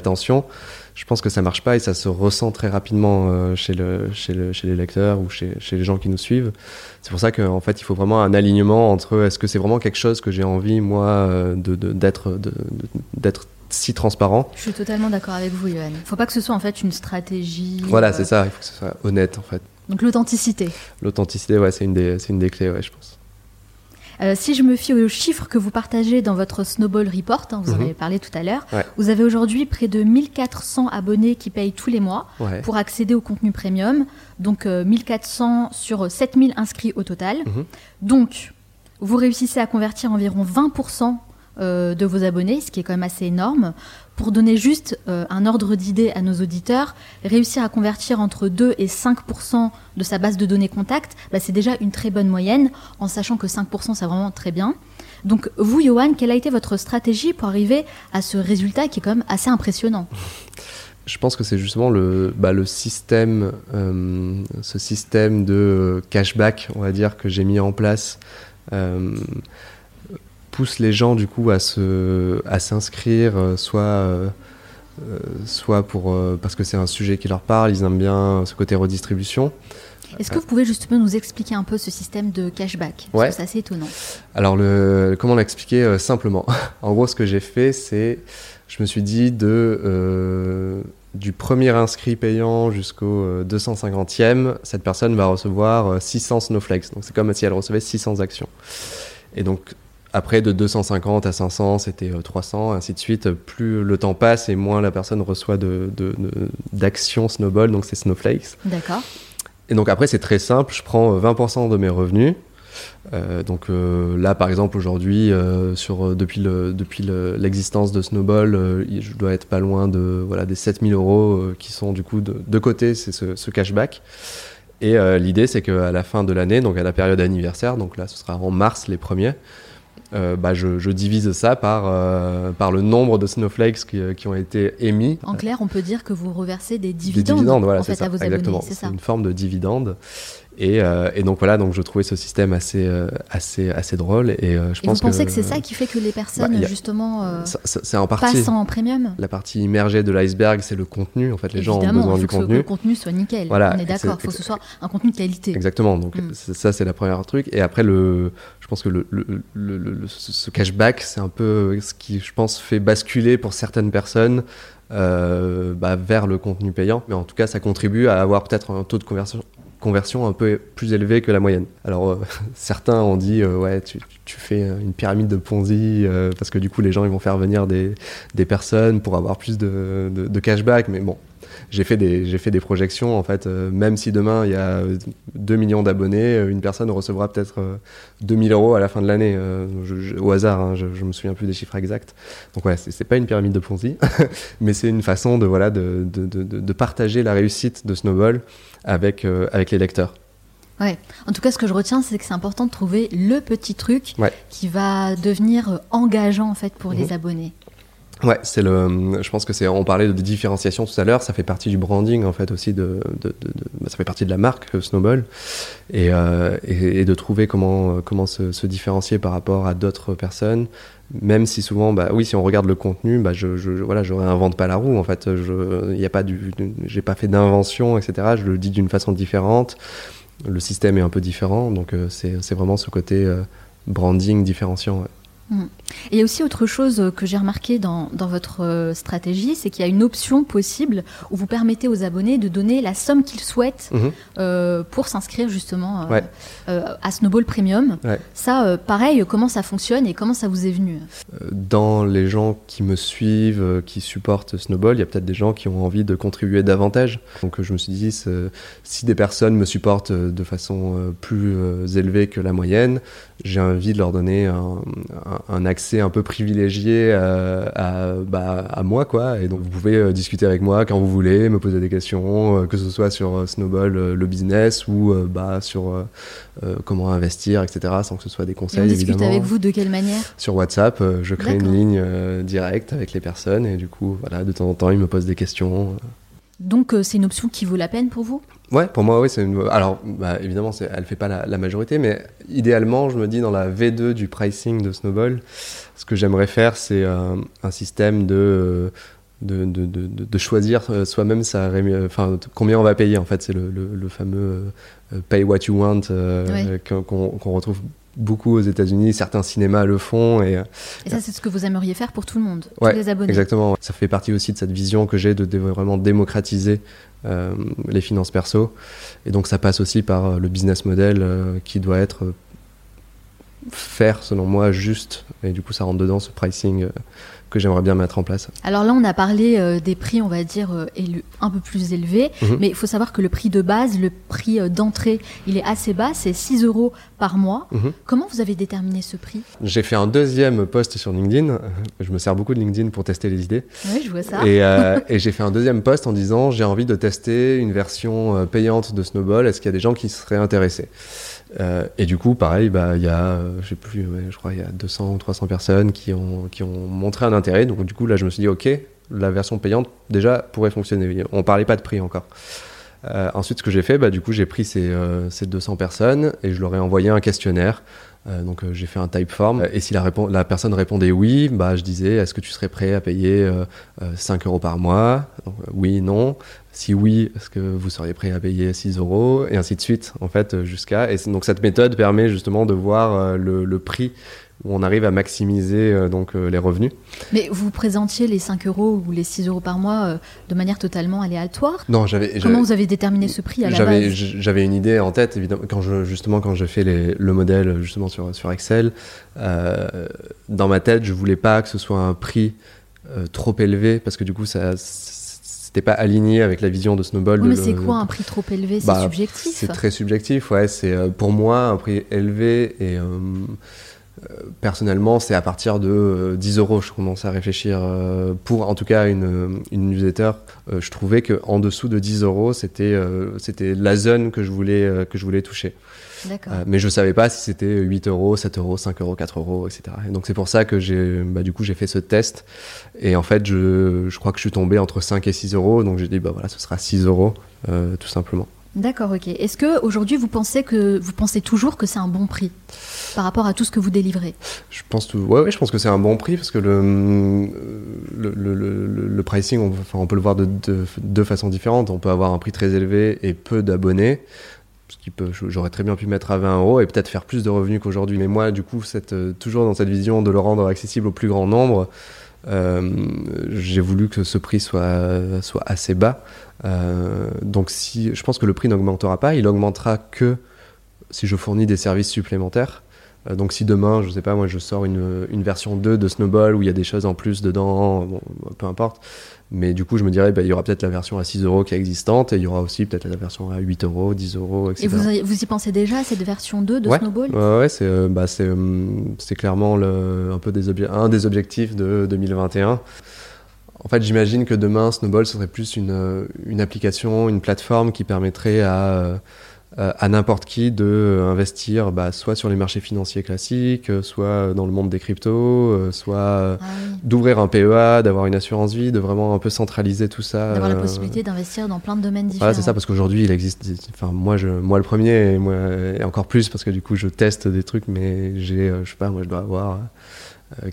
Je pense que ça marche pas et ça se ressent très rapidement chez le chez le chez les lecteurs ou chez chez les gens qui nous suivent. C'est pour ça qu'en fait il faut vraiment un alignement entre est-ce que c'est vraiment quelque chose que j'ai envie moi de d'être de, d'être si transparent? Je suis totalement d'accord avec vous. Il faut pas que ce soit en fait une stratégie. Voilà, c'est ça. Il faut que ce soit honnête en fait. Donc l'authenticité. L'authenticité, ouais, c'est une des c'est une des clés, ouais, je pense. Euh, si je me fie aux chiffres que vous partagez dans votre Snowball Report, hein, vous en mhm. avez parlé tout à l'heure, vous avez aujourd'hui près de 1400 abonnés qui payent tous les mois pour accéder au contenu premium. Donc 1400 euh, sur 7000 inscrits au total. Mhm. Donc vous réussissez à convertir environ 20% euh, de vos abonnés, ce qui est quand même assez énorme. Pour donner juste euh, un ordre d'idée à nos auditeurs, réussir à convertir entre 2 et 5% de sa base de données contact, bah, c'est déjà une très bonne moyenne, en sachant que 5% c'est vraiment très bien. Donc vous, Johan, quelle a été votre stratégie pour arriver à ce résultat qui est quand même assez impressionnant? Je pense que c'est justement le, bah, le système, euh, ce système de cashback, on va dire, que j'ai mis en place, euh, pousse les gens du coup à se, à s'inscrire, euh, soit, soit pour parce que c'est un sujet qui leur parle, ils aiment bien ce côté redistribution. Est-ce que vous pouvez justement nous expliquer un peu ce système de cashback? Que c'est assez étonnant. Alors, le, comment l'expliquer simplement? En gros, ce que j'ai fait, c'est je me suis dit de euh, du premier inscrit payant jusqu'au 250e, euh, cette personne va recevoir 600 euh, snowflakes. Donc c'est comme si elle recevait 600 actions. Et donc après de 250 à 500, c'était 300, ainsi de suite. Plus le temps passe et moins la personne reçoit d'actions de, de, snowball, donc c'est snowflakes. D'accord. Et donc après c'est très simple, je prends 20% de mes revenus euh, donc euh, là, par exemple, aujourd'hui, euh, sur depuis le, depuis l'existence de Snowball, je dois être pas loin de voilà des 7000 euros qui sont du coup de, côté, c'est ce, cashback. Et l'idée, c'est qu'à la fin de l'année, donc à la période anniversaire, donc là, ce sera en mars les premiers. Bah, je, divise ça par, par le nombre de snowflakes qui, qui, ont été émis. En clair, on peut dire que vous reversez des dividendes, des dividendes voilà, à vos exactement. C'est une forme de dividende. Euh, et, donc voilà, donc je trouvais ce système assez, euh, assez, assez drôle. Et, euh, je pense vous pensez que, c'est ça qui fait que les personnes, bah, justement, en partie, passent en premium? La partie immergée de l'iceberg, c'est le contenu. En fait, les gens ont besoin du contenu. Que le contenu soit nickel. Voilà, on est d'accord. Il faut que ce soit un contenu de qualité. Exactement. Donc mm. ça, c'est la première truc. Et après, le, je pense que le, le, ce cashback, c'est un peu ce qui, je pense, fait basculer pour certaines personnes. bah, vers le contenu payant. Mais en tout cas, ça contribue à avoir peut-être un taux de conversion, conversion un peu plus élevée que la moyenne. Alors euh, certains ont dit euh, ouais tu, fais une pyramide de Ponzi euh, parce que du coup les gens ils vont faire venir des, des personnes pour avoir plus de, de, de cashback mais bon j'ai fait des j'ai fait des projections en fait même si demain il y a 2 millions d'abonnés une personne recevra peut-être 2000 euros à la fin de l'année au hasard hein, je, je, me souviens plus des chiffres exacts donc ouais c'est pas une pyramide de Ponzi mais c'est une façon de voilà de, de, de, partager la réussite de Snowball avec, euh, avec les lecteurs. Ouais. En tout cas, ce que je retiens, c'est que c'est important de trouver le petit truc qui va devenir euh, engageant en fait pour les mhm. abonnés. Ouais, c'est le. Je pense que c'est. On parlait de différenciation tout à l'heure. Ça fait partie du branding en fait aussi de. bah, ça fait partie de la marque euh, Snowball et, et, de trouver comment comment se, différencier par rapport à d'autres personnes même si souvent, bah oui, si on regarde le contenu, bah je, je voilà, je réinvente pas la roue. En fait, je, y a pas du, j'ai pas fait d'invention, etc. Je le dis d'une façon différente. Le système est un peu différent, donc euh, c'est vraiment ce côté euh, branding différenciant. Mm. il y a aussi autre chose que j'ai remarqué dans, votre euh, stratégie, c'est qu'il y a une option possible où vous permettez aux abonnés de donner la somme qu'ils souhaitent mhm. euh, pour s'inscrire justement euh, à Snowball Premium. Ça, pareil, comment ça fonctionne et comment ça vous est venu? Dans les gens qui me suivent, qui supportent Snowball, il y a peut-être des gens qui ont envie de contribuer davantage. Donc je me suis dit, si des personnes me supportent de façon plus élevée que la moyenne, j'ai envie de leur donner un un, accès un peu privilégié euh, à, bah, à, moi, quoi. Et donc, vous pouvez euh, discuter avec moi quand vous voulez, me poser des questions, euh, que ce soit sur Snowball, le business, ou bah, sur comment investir, etc., sans que ce soit des conseils. Et on discute avec vous de quelle manière? Sur WhatsApp, je crée une ligne directe avec les personnes, et du coup, voilà, de temps en temps, ils me posent des questions. Donc, c'est une option qui vaut la peine pour vous? Ouais, pour moi, oui, c'est une. Alors, bah, évidemment, elle fait pas la, majorité, mais idéalement, je me dis dans la V2 du pricing de Snowball, ce que j'aimerais faire, c'est un système de, de, de, de, choisir euh, soi-même sa enfin combien on va payer. En fait, c'est le, le, fameux euh, pay what you want euh, qu'on retrouve beaucoup aux États-Unis, certains cinémas le font. Et, et ça, c'est ce que vous aimeriez faire pour tout le monde, tous les abonnés. Exactement. Ça fait partie aussi de cette vision que j'ai de, vraiment démocratiser euh, les finances perso. Et donc, ça passe aussi par euh, le business model euh, qui doit être faire, selon moi, juste. Et du coup, ça rentre dedans ce pricing que j'aimerais bien mettre en place. Alors là, on a parlé euh, des prix, on va dire, euh, un peu plus élevés, mhm. mais il faut savoir que le prix de base, le prix euh, d'entrée, il est assez bas, c'est 6 euros par mois. Mhm. Comment vous avez déterminé ce prix? J'ai fait un deuxième post sur LinkedIn. Je me sers beaucoup de LinkedIn pour tester les idées. Oui, je vois ça. Et, et j'ai fait un deuxième post en disant j'ai envie de tester une version payante de Snowball. Est-ce qu'il y a des gens qui seraient intéressés? Euh, et du coup, pareil, bah, il y a, euh, je plus, je crois, il y a 200 ou 300 personnes qui ont, qui ont montré un intérêt. Donc, du coup, là, je me suis dit, OK, la version payante déjà pourrait fonctionner. On parlait pas de prix encore. Euh, ensuite, ce que j'ai fait, bah, du coup, j'ai pris ces, euh, ces, 200 personnes et je leur ai envoyé un questionnaire. Euh, donc, j'ai fait un type form. Et si la, personne répondait oui, bah, je disais est-ce que tu serais prêt à payer 5 euros par mois? Oui, non. Si oui, est-ce que vous seriez prêt à payer 6 euros? Et ainsi de suite, en fait, jusqu'à. Et donc, cette méthode permet justement de voir le prix où on arrive à maximiser euh, donc euh, les revenus. Mais vous présentiez les 5 euros ou les 6 euros par mois euh, de manière totalement aléatoire? Non, j'avais. Comment vous avez déterminé ce prix à la base? J'avais une idée en tête, évidemment, quand je, justement quand j'ai fait les, le modèle justement sur, sur Excel. dans ma tête, je voulais pas que ce soit un prix trop élevé parce que du coup, ça c'était pas aligné avec la vision de Snowball. mais c'est quoi un prix trop élevé? C'est bah, subjectif C'est très subjectif, ouais. C'est pour moi un prix élevé et personnellement, c'est à partir de 10 euh, euros, je commence à réfléchir. Euh, pour en tout cas une, une newsletter, euh, je trouvais qu'en dessous de 10 euros, c'était c'était la zone que je voulais, que je voulais toucher. mais je ne savais pas si c'était 8 euros, 7 euros, 5 euros, 4 euros, etc. Et donc c'est pour ça que j'ai bah, du coup j'ai fait ce test. Et en fait, je, je, crois que je suis tombé entre 5 et 6 euros. Donc j'ai dit, bah voilà, ce sera 6 euros, tout simplement. D'accord, ok. Est-ce que aujourd'hui vous pensez que vous pensez toujours que c'est un bon prix par rapport à tout ce que vous délivrez? Je pense ouais, je pense que c'est un bon prix parce que le le, le, pricing, on, enfin, on peut le voir de deux façons différentes. On peut avoir un prix très élevé et peu d'abonnés. Ce qui peut, j'aurais très bien pu mettre à 20 euros et peut-être faire plus de revenus qu'aujourd'hui. Mais moi, du coup, cette, toujours dans cette vision de le rendre accessible au plus grand nombre, euh, j'ai voulu que ce prix soit, soit assez bas. Euh, donc si, je pense que le prix n'augmentera pas, il augmentera que si je fournis des services supplémentaires. Euh, donc si demain, je sais pas, moi je sors une, une, version 2 de Snowball où il y a des choses en plus dedans, bon, peu importe. Mais du coup, je me dirais, bah, il y aura peut-être la version à 6 euros qui est existante et il y aura aussi peut-être la version à 8 euros, 10 euros, etc. Et vous, vous y pensez déjà à cette version 2 de Snowball? Ouais, ouais c'est euh, bah, clairement le, un peu des un des objectifs de 2021. En fait, j'imagine que demain, Snowball serait plus une, euh, une, application, une plateforme qui permettrait à, euh, à n'importe qui de euh, investir bah, soit sur les marchés financiers classiques, soit dans le monde des cryptos, soit ah d'ouvrir un PEA, d'avoir une assurance vie, de vraiment un peu centraliser tout ça. D'avoir la possibilité d'investir dans plein de domaines différents. Voilà, c'est ça, parce qu'aujourd'hui, il existe. Enfin, moi, je, moi le premier, et, moi, et encore plus, parce que du coup, je teste des trucs, mais j'ai, je sais pas, moi, je dois avoir euh,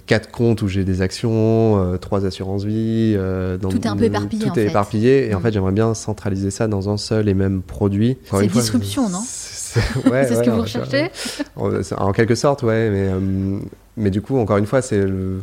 quatre comptes où j'ai des actions, euh, trois assurances vie. Euh, dans, tout est un peu éparpillé. Tout est éparpillé et en mm. fait j'aimerais bien centraliser ça dans un seul et même produit. C'est disruption, non C'est ce que vous recherchez En quelque sorte, ouais. Mais, mais du coup, encore une fois, c'est le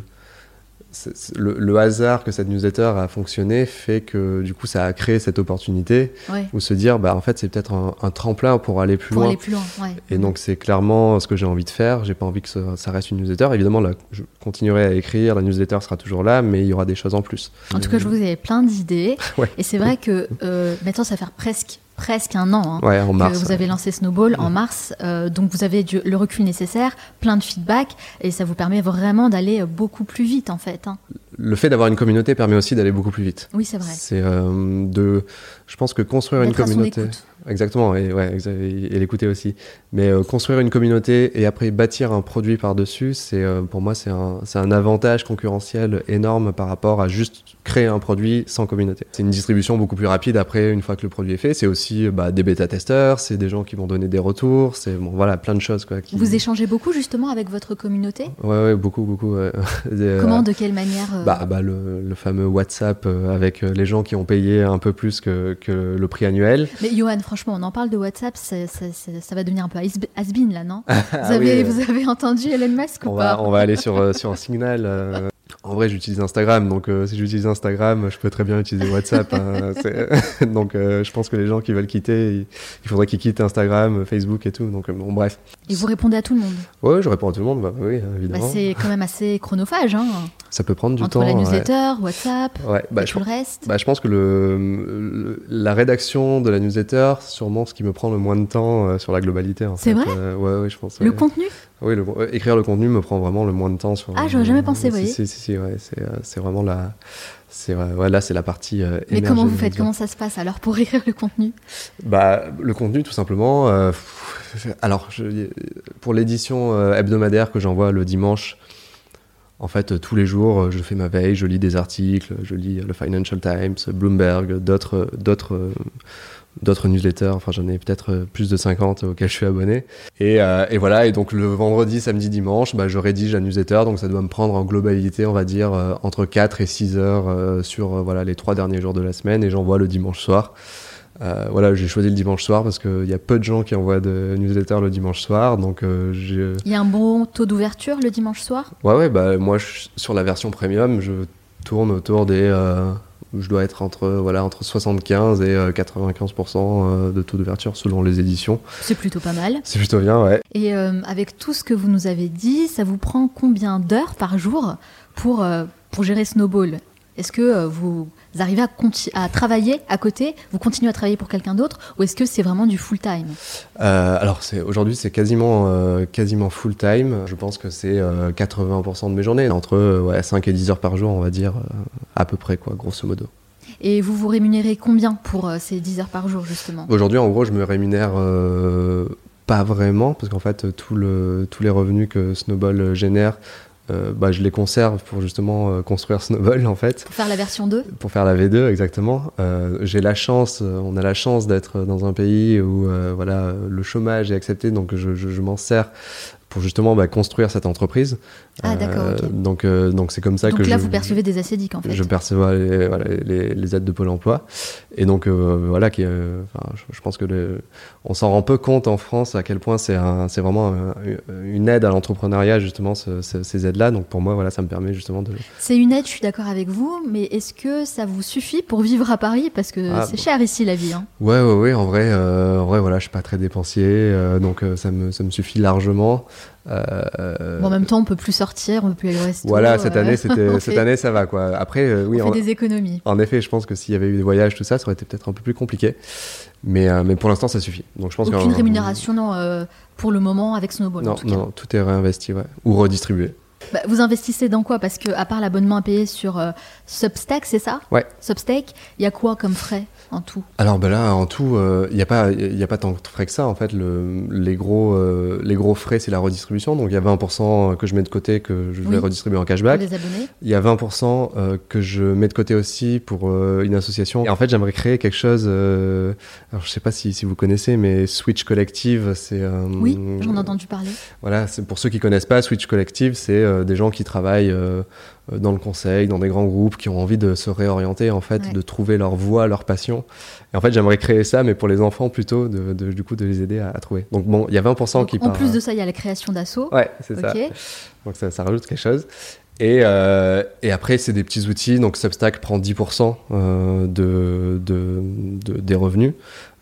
le, hasard que cette newsletter a fonctionné fait que du coup ça a créé cette opportunité ou se dire bah en fait c'est peut-être un, tremplin pour aller plus pour loin. Aller plus loin Et donc c'est clairement ce que j'ai envie de faire. J'ai pas envie que ça, reste une newsletter. Évidemment là, je continuerai à écrire, la newsletter sera toujours là, mais il y aura des choses en plus. En tout cas, je vous ai plein d'idées. Et c'est vrai que euh, maintenant ça fait presque presque un an hein, en mars, que vous avez lancé Snowball en mars. Euh, donc vous avez le recul nécessaire, plein de feedback, et ça vous permet vraiment d'aller beaucoup plus vite en fait. Hein. Le fait d'avoir une communauté permet aussi d'aller beaucoup plus vite. Oui, c'est vrai. C'est euh, de, je pense que construire une communauté. Exactement, et, ouais, et l'écouter aussi. Mais euh, construire une communauté et après bâtir un produit par-dessus, c'est euh, pour moi c'est un, un, avantage concurrentiel énorme par rapport à juste créer un produit sans communauté. C'est une distribution beaucoup plus rapide après une fois que le produit est fait. C'est aussi bah, des bêta-testeurs, c'est des gens qui vont donner des retours, c'est bon, voilà plein de choses. Quoi, Vous échangez beaucoup justement avec votre communauté? Ouais, ouais, beaucoup, beaucoup. Comment, de quelle manière bah, bah, le, le, fameux WhatsApp avec les gens qui ont payé un peu plus que, que le prix annuel. Mais Johan, franchement, on en parle de WhatsApp, ça va devenir un peu has-been là, non vous, ah avez, vous avez entendu Elon Musk ou on pas va, On va aller sur, euh, sur un signal. En vrai, j'utilise Instagram, donc euh, si j'utilise Instagram, je peux très bien utiliser WhatsApp. Hein, donc, euh, je pense que les gens qui veulent quitter, il, faudrait qu'ils quittent Instagram, Facebook et tout. Donc, euh, bon, bref. Et vous répondez à tout le monde? Oui, je réponds à tout le monde, bah, oui, évidemment. Bah, c'est quand même assez chronophage. Hein, Ça peut prendre du temps. Entre la newsletter, WhatsApp, bah, et tout le reste. Bah, je pense que le, la rédaction de la newsletter, sûrement ce qui me prend le moins de temps sur la globalité. C'est vrai? Ouais, ouais, je pense. Le contenu? Oui, écrire le contenu me prend vraiment le moins de temps. Sur, ah, j'aurais jamais pensé, vous voyez. Si, si, si, ouais, c'est, euh, c'est vraiment la. C'est, ouais, là, c'est la partie. Euh, Mais comment vous faites? Comment ça se passe alors pour écrire le contenu? Bah, Le contenu, tout simplement. Euh, alors, je, pour l'édition hebdomadaire que j'envoie le dimanche, En fait, tous les jours, je fais ma veille, je lis des articles, je lis le Financial Times, Bloomberg, d'autres, d'autres, newsletters. Enfin, j'en ai peut-être plus de 50 auxquels je suis abonné. Et, et, voilà. Et donc, le vendredi, samedi, dimanche, bah, je rédige la newsletter. Donc, ça doit me prendre en globalité, on va dire, entre 4 et 6 heures sur voilà les trois derniers jours de la semaine. Et j'envoie le dimanche soir. Euh, voilà, j'ai choisi le dimanche soir parce qu'il y a peu de gens qui envoient de newsletters le dimanche soir. Donc, euh, Il y a un bon taux d'ouverture le dimanche soir? Ouais, ouais, bah, moi, sur la version premium, je tourne autour des. Euh, je dois être entre, voilà, entre 75 et 95% de taux d'ouverture selon les éditions. C'est plutôt pas mal. C'est plutôt bien, ouais. Et avec tout ce que vous nous avez dit, ça vous prend combien d'heures par jour pour, pour gérer Snowball? Est-ce que vous vous arrivez à, à, travailler à côté Vous continuez à travailler pour quelqu'un d'autre Ou est-ce que c'est vraiment du full-time euh, Alors aujourd'hui c'est quasiment, euh, quasiment full-time. Je pense que c'est 80% euh, de mes journées, entre ouais, 5 et 10 heures par jour on va dire, à peu près quoi, grosso modo. Et vous vous rémunérez combien pour ces 10 heures par jour justement? Aujourd'hui en gros je me rémunère pas vraiment parce qu'en fait tout le, tous les revenus que Snowball génère euh, bah, je les conserve pour justement euh, construire Snowball en fait. Pour faire la version 2 Pour faire la V2 exactement. Euh, j'ai la chance, on a la chance d'être dans un pays où voilà le chômage est accepté, donc je, je, je m'en sers pour justement bah, construire cette entreprise. Ah d'accord. Euh, donc euh, donc c'est comme ça donc que là vous percevez des acédiques en fait. Je perçois les, voilà, les, les, aides de Pôle Emploi et donc euh, voilà qui enfin, je, pense que le, on s'en rend peu compte en France à quel point c'est c'est vraiment une aide à l'entrepreneuriat justement ce, ces aides là donc pour moi voilà ça me permet justement de. C'est une aide je suis d'accord avec vous mais est-ce que ça vous suffit pour vivre à Paris? Parce que ah, c'est cher ici la vie. Hein. Ouais ouais ouais en vrai en vrai voilà je suis pas très dépensier donc ça me ça me suffit largement. Euh, bon, en même temps, on peut plus sortir, on peut plus aller au resto. Voilà, cette année, c'était, cette année, ça va quoi. Après, euh, oui, on fait des économies. En effet, je pense que s'il y avait eu des voyages, tout ça, ça aurait été peut-être un peu plus compliqué. Mais, euh, mais pour l'instant, ça suffit. Donc, je pense Aucune rémunération, non, pour le moment, avec Snowball. Non, en tout non, tout est réinvesti, ouais. ou redistribué. Bah, vous investissez dans quoi? Parce que à part l'abonnement à payer sur Substack, c'est ça? Ouais. Substack, il y a quoi comme frais en tout? Alors ben là, en tout, il euh, n'y a, pas, y a pas tant de frais que ça. En fait, le, les, gros, euh, les gros frais, c'est la redistribution. Donc il y a 20% que je mets de côté que je vais redistribuer en cashback. Il y a 20% euh, que je mets de côté aussi pour une association. Et en fait, j'aimerais créer quelque chose. alors je sais pas si, si, vous connaissez, mais Switch Collective, c'est. oui, j'en ai entendu parler. Voilà, c'est pour ceux qui connaissent pas, Switch Collective, c'est des gens qui travaillent euh, dans le conseil, dans des grands groupes qui ont envie de se réorienter, en fait, de trouver leur voie, leur passion. Et en fait, j'aimerais créer ça, mais pour les enfants plutôt, de, du coup, de les aider à, trouver. Donc bon, il y a 20% qui En plus de ça, il y a la création d'assaut. Ouais, c'est ça. Donc ça, ça, rajoute quelque chose. Et, euh, et après, c'est des petits outils. Donc Substack prend 10% euh, de, de, de, des revenus.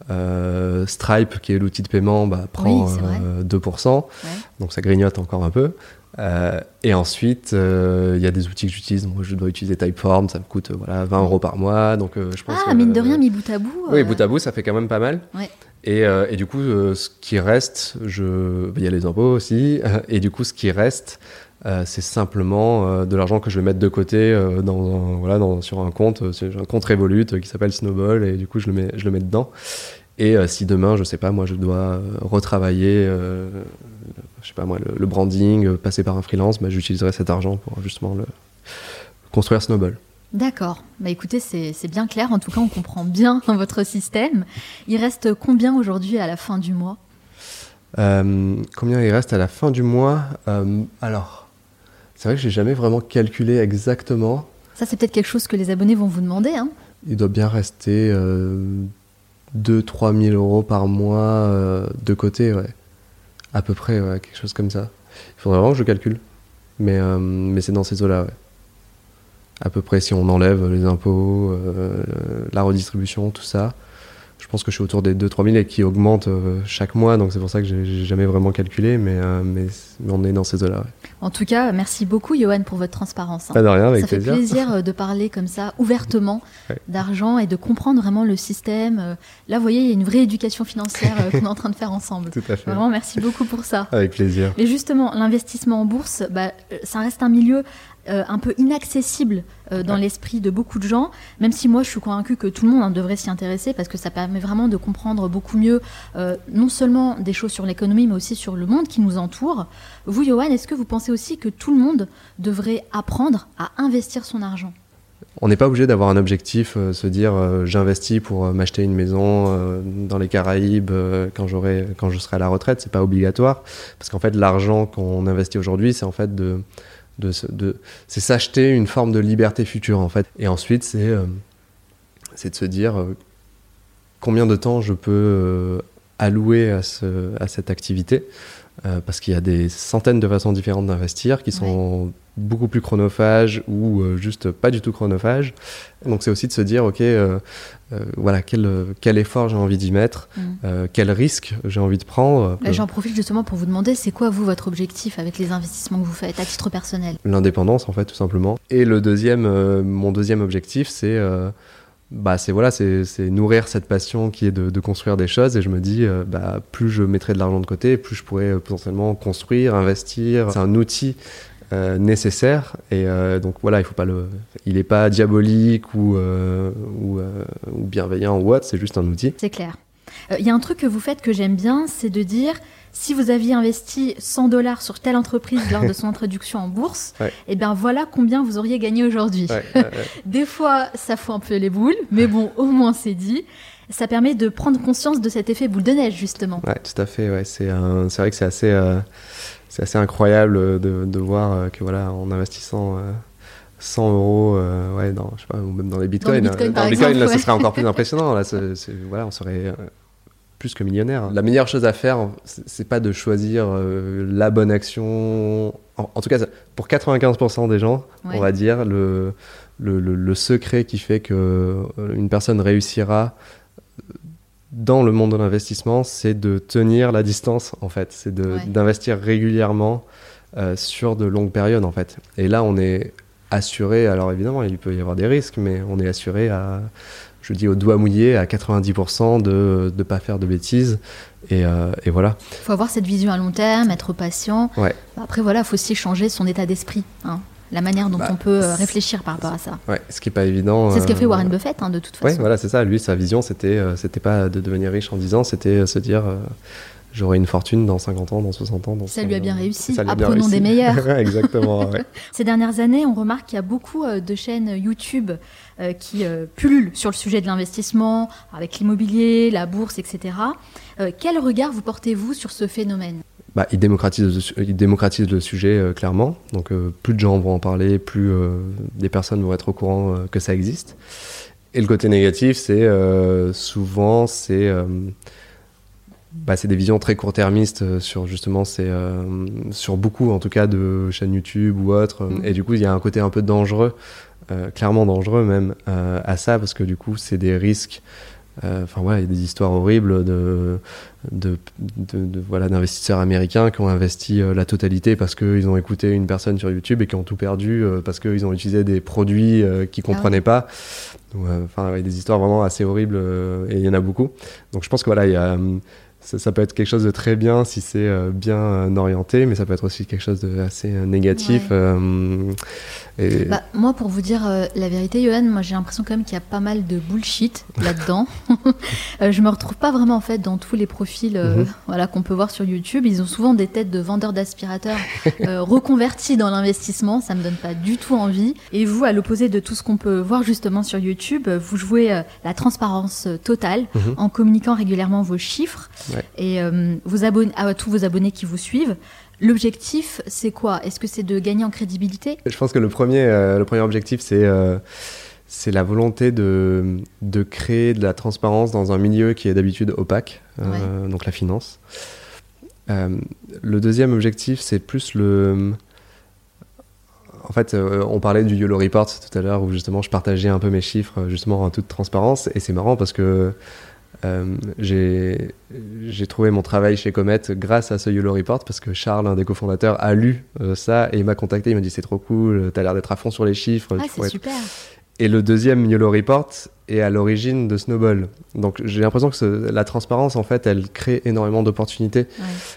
Euh, Stripe, qui est l'outil de paiement, bah, prend 2%. Ouais. Donc ça grignote encore un peu. Euh, et ensuite, euh, il y a des outils que j'utilise. Moi, je dois utiliser Typeform, ça me coûte voilà, 20 euros par mois. Donc, je pense ah, mine de rien, mis bout à bout. Oui, bout à bout, ça fait quand même pas mal. Ouais. Et, et, du coup, ce qui reste, je... il y a les impôts aussi. Et du coup, ce qui reste, c'est simplement de l'argent que je vais mettre de côté dans, voilà, dans, sur un compte, un compte Revolut qui s'appelle Snowball. Et du coup, je le mets, je le mets dedans. Et si demain, je sais pas, moi, je dois retravailler je sais pas moi, le, branding, euh, passer par un freelance, bah, j'utiliserai cet argent pour justement le, construire Snowball. D'accord. Bah écoutez, c'est bien clair. En tout cas, on comprend bien votre système. Il reste combien aujourd'hui à la fin du mois? Euh, Combien il reste à la fin du mois? Euh, Alors, c'est vrai que j'ai jamais vraiment calculé exactement. Ça, c'est peut-être quelque chose que les abonnés vont vous demander. Hein il doit bien rester 2-3 000 euros par mois de côté, ouais. À peu près, quelque chose comme ça. Il faudrait vraiment que je calcule. Mais, euh, mais c'est dans ces eaux-là, ouais. À peu près, si on enlève les impôts, euh, la redistribution, tout ça, je pense que je suis autour des 2-3 000 et qui augmentent euh, chaque mois, donc c'est pour ça que j'ai jamais vraiment calculé, mais, mais, on est dans ces eaux-là. En tout cas, merci beaucoup, Johan, pour votre transparence. Hein. Pas de rien, avec ça plaisir. fait plaisir de parler comme ça, ouvertement, d'argent et de comprendre vraiment le système. Là, vous voyez, il y a une vraie éducation financière qu'on est en train de faire ensemble. Tout à fait. Vraiment, merci beaucoup pour ça. Avec plaisir. Et justement, l'investissement en bourse, bah, ça reste un milieu euh, un peu inaccessible euh, dans l'esprit de beaucoup de gens, même si moi je suis convaincue que tout le monde en devrait s'y intéresser parce que ça permet vraiment de comprendre beaucoup mieux euh, non seulement des choses sur l'économie mais aussi sur le monde qui nous entoure. Vous, Johan, est-ce que vous pensez aussi que tout le monde devrait apprendre à investir son argent? On n'est pas obligé d'avoir un objectif, se dire j'investis pour m'acheter une maison dans les Caraïbes quand j'aurai quand je serai à la retraite. C'est pas obligatoire parce qu'en fait l'argent qu'on investit aujourd'hui, c'est en fait de de, de c'est s'acheter une forme de liberté future en fait. Et ensuite, c'est euh, de se dire euh, combien de temps je peux euh, allouer à cette activité. Parce qu'il y a des centaines de façons différentes d'investir qui sont beaucoup plus chronophages ou juste pas du tout chronophages. Donc c'est aussi de se dire, ok, euh, voilà, quel, quel effort j'ai envie d'y mettre, mm. euh, quel risque j'ai envie de prendre. J'en profite justement pour vous demander, c'est quoi vous votre objectif avec les investissements que vous faites à titre personnel? L'indépendance en fait, tout simplement. Et le deuxième, euh, mon deuxième objectif, c'est bah c'est voilà c'est nourrir cette passion qui est de, construire des choses. Et je me dis bah plus je mettrai de l'argent de côté plus je pourrais potentiellement construire investir. C'est un outil euh, nécessaire. Et euh, donc voilà il faut pas le il n'est pas diabolique euh, ou, ou, bienveillant ou autre. C'est juste un outil. C'est clair. Il y a un truc que vous faites que j'aime bien c'est de dire si vous aviez investi 100 dollars sur telle entreprise lors de son introduction en bourse, et eh bien voilà combien vous auriez gagné aujourd'hui. Des fois, ça fout un peu les boules, mais bon, au moins c'est dit. Ça permet de prendre conscience de cet effet boule de neige, justement. Ouais, tout à fait. Ouais. C'est vrai que c'est assez c'est assez incroyable de, voir euh, que voilà, en investissant 100 euh, euros, euh, ouais, dans, je sais pas, ou même dans les bitcoins, dans, bitcoin, là, ce serait encore plus impressionnant. Là, voilà, on serait plus que millionnaire. La meilleure chose à faire, c'est pas de choisir la bonne action. En, tout cas, pour 95% des gens, on va dire, le, le, le, secret qui fait que une personne réussira dans le monde de l'investissement, c'est de tenir la distance, en fait. C'est d'investir régulièrement euh, sur de longues périodes, en fait. Et là, on est assuré, alors évidemment, il peut y avoir des risques, mais on est assuré à, je dis au doigt mouillé, à 90% de ne pas faire de bêtises. Et, euh, et voilà. Il faut avoir cette vision à long terme, être patient. Ouais. Après, voilà, il faut aussi changer son état d'esprit. Hein la manière dont bah, on peut euh, réfléchir par rapport à ça. Ouais, ce qui est pas évident. C'est ce qu'a fait euh, Warren Buffett, hein, de toute façon. Ouais, voilà, c'est ça. Lui, sa vision, c'était, c'était pas de devenir riche en 10 ans, c'était se dire. J'aurai une fortune dans 50 ans, dans 60 ans. ça lui a bien réussi. Apprenons des meilleurs. Exactement. Ces dernières années, on remarque qu'il y a beaucoup de chaînes YouTube qui pullulent sur le sujet de l'investissement, avec l'immobilier, la bourse, etc. quel regard vous portez-vous sur ce phénomène? Bah, il, démocratise, il démocratise le sujet euh, clairement. Donc euh, plus de gens vont en parler, plus euh, des personnes vont être au courant que ça existe. Et le côté négatif, c'est souvent c'est bah, c'est des visions très court-termistes sur justement c'est sur beaucoup en tout cas de chaînes YouTube ou autres. Mm. Et du coup, il y a un côté un peu dangereux, clairement dangereux même à ça parce que du coup, c'est des risques. Enfin voilà, il y a des histoires horribles de de, voilà d'investisseurs américains qui ont investi euh, la totalité parce qu'ils ont écouté une personne sur YouTube et qui ont tout perdu euh, parce qu'ils ont utilisé des produits euh, qu'ils ah comprenaient pas. Enfin, il y a des histoires vraiment assez horribles et il y en a beaucoup. Donc je pense que voilà, il y a ça, peut être quelque chose de très bien si c'est euh, bien euh, orienté, mais ça peut être aussi quelque chose d'assez euh, négatif. Et... Bah, moi, pour vous dire la vérité, Johan, moi j'ai l'impression quand même qu'il y a pas mal de bullshit là-dedans. je me retrouve pas vraiment en fait dans tous les profils mhm. voilà, qu'on peut voir sur YouTube. Ils ont souvent des têtes de vendeurs d'aspirateurs reconvertis dans l'investissement. Ça me donne pas du tout envie. Et vous, à l'opposé de tout ce qu'on peut voir justement sur YouTube, vous jouez la transparence totale mhm. en communiquant régulièrement vos chiffres. Et euh, vous abonnez, à tous vos abonnés qui vous suivent, l'objectif, c'est quoi? Est-ce que c'est de gagner en crédibilité? Je pense que le premier, euh, le premier objectif, c'est euh, c'est la volonté de, de, créer de la transparence dans un milieu qui est d'habitude opaque, donc la finance. le deuxième objectif, c'est plus le... En fait, on parlait du YOLO Report tout à l'heure, où justement je partageais un peu mes chiffres, justement en toute transparence, et c'est marrant parce que euh, j'ai trouvé mon travail chez Comet grâce à ce YOLO Report parce que Charles, un des cofondateurs, a lu euh, ça et il m'a contacté. Il m'a dit c'est trop cool, t'as l'air d'être à fond sur les chiffres. Ah, c'est super. Et le deuxième YOLO Report est à l'origine de Snowball. Donc j'ai l'impression que la transparence, en fait, elle crée énormément d'opportunités.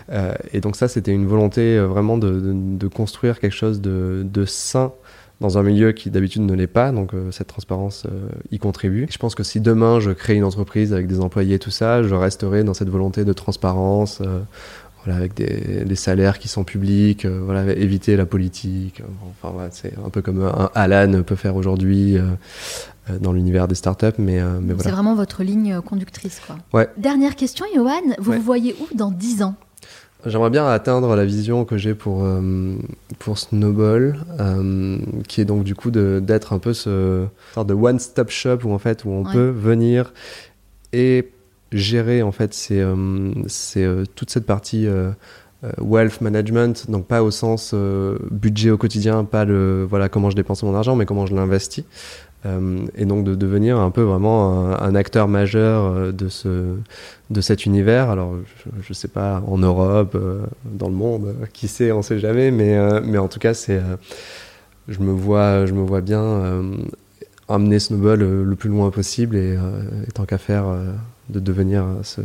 Euh, et donc ça, c'était une volonté vraiment de, de, construire quelque chose de, de sain dans un milieu qui d'habitude ne l'est pas, donc cette transparence y contribue. Je pense que si demain je crée une entreprise avec des employés et tout ça, je resterai dans cette volonté de transparence, voilà, avec des, des, salaires qui sont publics, euh, voilà, éviter la politique. Enfin, voilà, c'est un peu comme un Alan peut faire aujourd'hui euh, euh, dans l'univers des startups, mais, mais voilà. C'est vraiment votre ligne conductrice, quoi. Ouais. Dernière question, Johan, vous vous voyez où dans 10 ans? J'aimerais bien atteindre la vision que j'ai pour, pour Snowball, qui est donc du coup d'être un peu ce sorte de one-stop shop où en fait où on peut venir et gérer en fait c'est euh, euh, toute cette partie euh, wealth management. Donc pas au sens budget au quotidien pas le voilà comment je dépense mon argent mais comment je l'investis et donc de devenir un peu vraiment un, acteur majeur de ce de cet univers. Alors je, je sais pas en Europe dans le monde qui sait on sait jamais mais mais en tout cas c'est je me vois je me vois bien amener Snowball le, plus loin possible et, tant qu'à faire de devenir ce,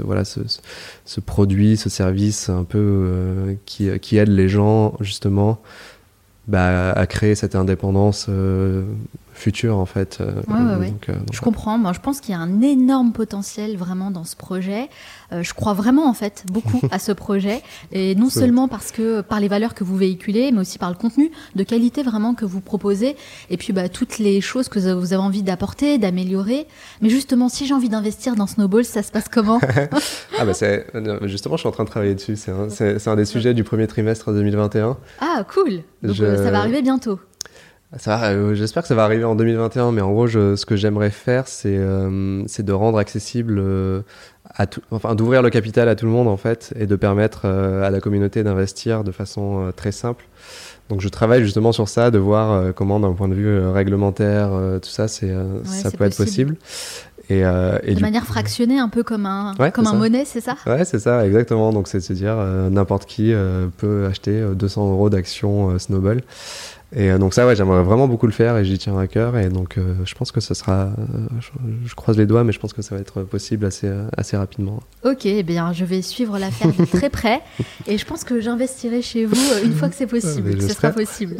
voilà, ce, produit, ce service un peu euh, qui, qui, aide les gens justement bah, à créer cette indépendance euh, future en fait. Euh, je comprends. Moi, je pense qu'il y a un énorme potentiel vraiment dans ce projet. Euh, je crois vraiment en fait beaucoup à ce projet et non seulement parce que par les valeurs que vous véhiculez, mais aussi par le contenu de qualité vraiment que vous proposez et puis bah, toutes les choses que vous avez envie d'apporter, d'améliorer. Mais justement, si j'ai envie d'investir dans Snowball, ça se passe comment Ah bah c'est justement, je suis en train de travailler dessus. C'est un, un, des sujets du premier trimestre 2021. Ah cool. Donc ça va arriver bientôt. Euh, j'espère que ça va arriver en 2021, mais en gros, ce que j'aimerais faire, c'est euh, de rendre accessible, euh, à tout, enfin, d'ouvrir le capital à tout le monde en fait, et de permettre à la communauté d'investir de façon très simple. Donc, je travaille justement sur ça, de voir comment, d'un point de vue réglementaire, tout ça, c'est ça peut être possible. Et, de manière fractionnée, un peu comme un, comme un monnaie, c'est ça? Ouais, c'est ça, exactement. Donc, c'est de se dire, n'importe qui peut acheter 200 euros d'actions Snowball. Et euh, donc ça, ouais, j'aimerais vraiment beaucoup le faire et j'y tiens à cœur. Et donc euh, je pense que ça sera, euh, je, croise les doigts, mais je pense que ça va être possible assez, assez rapidement. Ok, eh bien je vais suivre l'affaire de très près et je pense que j'investirai chez vous une fois que c'est possible, ce sera possible.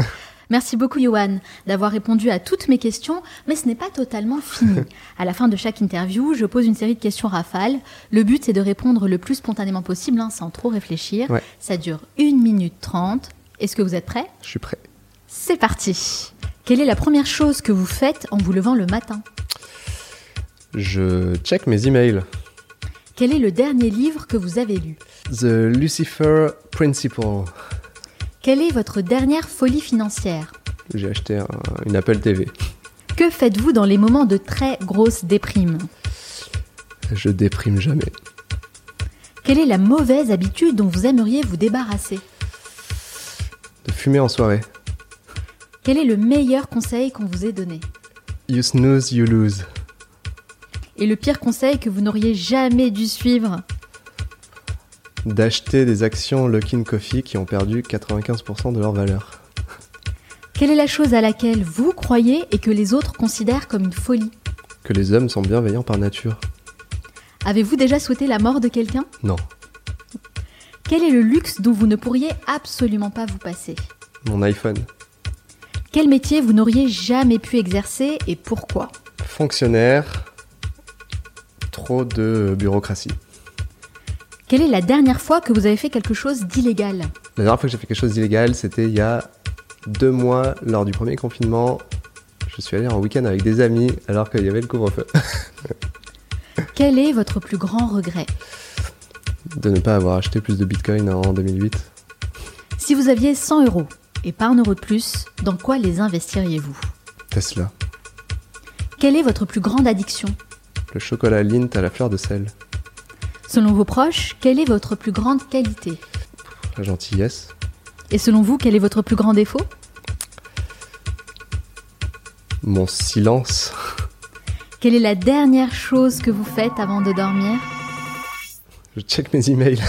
Merci beaucoup Johan d'avoir répondu à toutes mes questions, mais ce n'est pas totalement fini. À la fin de chaque interview, je pose une série de questions rafales. Le but c'est de répondre le plus spontanément possible, hein, sans trop réfléchir. Ça dure 1 minute 30. Est-ce que vous êtes prêt Je suis prêt. C'est parti. Quelle est la première chose que vous faites en vous levant le matin Je check mes emails. Quel est le dernier livre que vous avez lu The Lucifer Principle. Quelle est votre dernière folie financière J'ai acheté une Apple TV. Que faites-vous dans les moments de très grosse déprime Je déprime jamais. Quelle est la mauvaise habitude dont vous aimeriez vous débarrasser De fumer en soirée. Quel est le meilleur conseil qu'on vous ait donné You snooze, you lose. Et le pire conseil que vous n'auriez jamais dû suivre D'acheter des actions Luckin Coffee qui ont perdu 95% de leur valeur. Quelle est la chose à laquelle vous croyez et que les autres considèrent comme une folie Que les hommes sont bienveillants par nature. Avez-vous déjà souhaité la mort de quelqu'un Non. Quel est le luxe dont vous ne pourriez absolument pas vous passer Mon iPhone. Quel métier vous n'auriez jamais pu exercer et pourquoi? Fonctionnaire, trop de bureaucratie. Quelle est la dernière fois que vous avez fait quelque chose d'illégal? La dernière fois que j'ai fait quelque chose d'illégal, c'était il y a deux mois, lors du premier confinement. Je suis allé en week-end avec des amis alors qu'il y avait le couvre-feu. Quel est votre plus grand regret? De ne pas avoir acheté plus de bitcoin en 2008. Si vous aviez 100 euros, et pas un euro de plus, dans quoi les investiriez-vous? Tesla. Quelle est votre plus grande addiction? Le chocolat Lindt à la fleur de sel. Selon vos proches, quelle est votre plus grande qualité? La gentillesse. Et selon vous, quel est votre plus grand défaut? Mon silence. Quelle est la dernière chose que vous faites avant de dormir? Je check mes emails.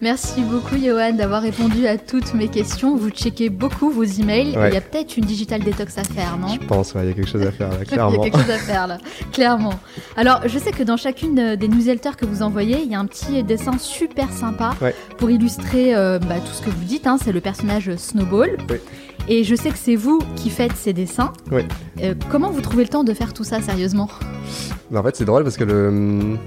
Merci beaucoup, Johan, d'avoir répondu à toutes mes questions. Vous checkez beaucoup vos emails. Il y a peut-être une digital detox à faire, non? Je pense, il y a quelque chose à faire là, clairement. il y a quelque chose à faire là, clairement. Alors, je sais que dans chacune euh, des newsletters que vous envoyez, il y a un petit dessin super sympa pour illustrer euh, bah, tout ce que vous dites. Hein. C'est le personnage Snowball. Et je sais que c'est vous qui faites ces dessins. Oui. Euh, comment vous trouvez le temps de faire tout ça sérieusement? En fait, c'est drôle parce que le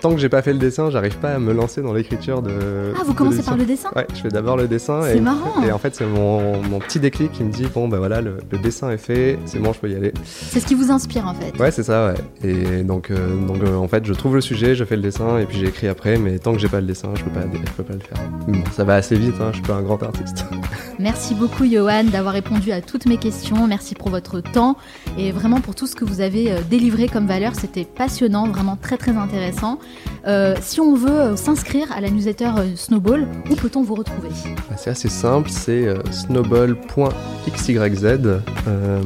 tant que j'ai pas fait le dessin, j'arrive pas à me lancer dans l'écriture de. Ah, vous commencez par le dessin Ouais, je fais d'abord le dessin. C'est marrant. Et en fait, c'est mon, mon, petit déclic qui me dit bon, ben voilà, le, le dessin est fait, c'est bon, je peux y aller. C'est ce qui vous inspire en fait. Ouais, c'est ça, ouais. Et donc, euh, donc euh, en fait, je trouve le sujet, je fais le dessin et puis j'écris après, mais tant que j'ai pas le dessin, je peux pas, je peux pas le faire. Bon, ça va assez vite, hein, je suis pas un grand artiste. Merci beaucoup, Johan, d'avoir répondu à toutes mes questions. Merci pour votre temps et vraiment pour tout ce que vous avez euh, délivré comme valeur. C'était passionnant, vraiment très très intéressant. Euh, si on veut euh, s'inscrire à la newsletter euh, Snowball, où peut-on vous retrouver? Bah, C'est assez simple, c'est snowball.xyz. euh,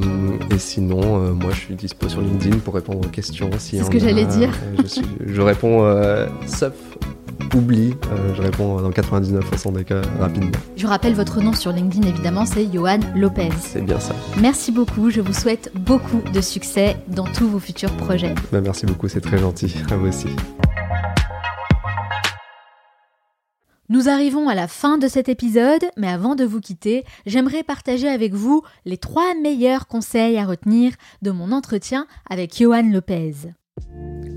et sinon, euh, moi je suis dispo sur LinkedIn pour répondre aux questions. si C'est ce que j'allais dire. Je, suis- je réponds sauf oubli, euh, je réponds dans 99% des cas rapidement. Je rappelle votre nom sur LinkedIn évidemment, c'est Johan Lopez. C'est bien ça. Merci beaucoup, je vous souhaite beaucoup de succès dans tous vos futurs projets. Bah, merci beaucoup, c'est très gentil. À vous aussi. Nous arrivons à la fin de cet épisode, mais avant de vous quitter, j'aimerais partager avec vous les trois meilleurs conseils à retenir de mon entretien avec Johan Lopez.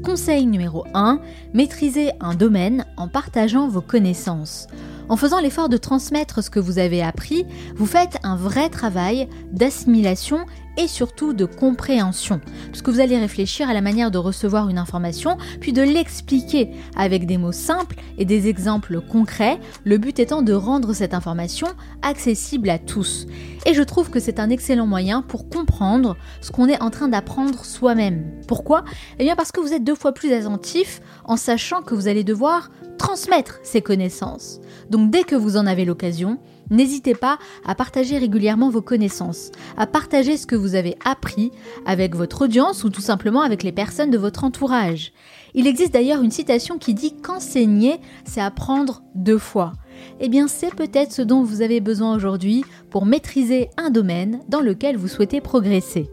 Conseil numéro 1, maîtrisez un domaine en partageant vos connaissances. En faisant l'effort de transmettre ce que vous avez appris, vous faites un vrai travail d'assimilation et surtout de compréhension, puisque vous allez réfléchir à la manière de recevoir une information, puis de l'expliquer avec des mots simples et des exemples concrets, le but étant de rendre cette information accessible à tous. Et je trouve que c'est un excellent moyen pour comprendre ce qu'on est en train d'apprendre soi-même. Pourquoi? Eh bien parce que vous êtes deux fois plus attentif en sachant que vous allez devoir transmettre ces connaissances. Donc dès que vous en avez l'occasion, n'hésitez pas à partager régulièrement vos connaissances, à partager ce que vous avez appris avec votre audience ou tout simplement avec les personnes de votre entourage. Il existe d'ailleurs une citation qui dit qu'enseigner, c'est apprendre deux fois. Eh bien, c'est peut-être ce dont vous avez besoin aujourd'hui pour maîtriser un domaine dans lequel vous souhaitez progresser.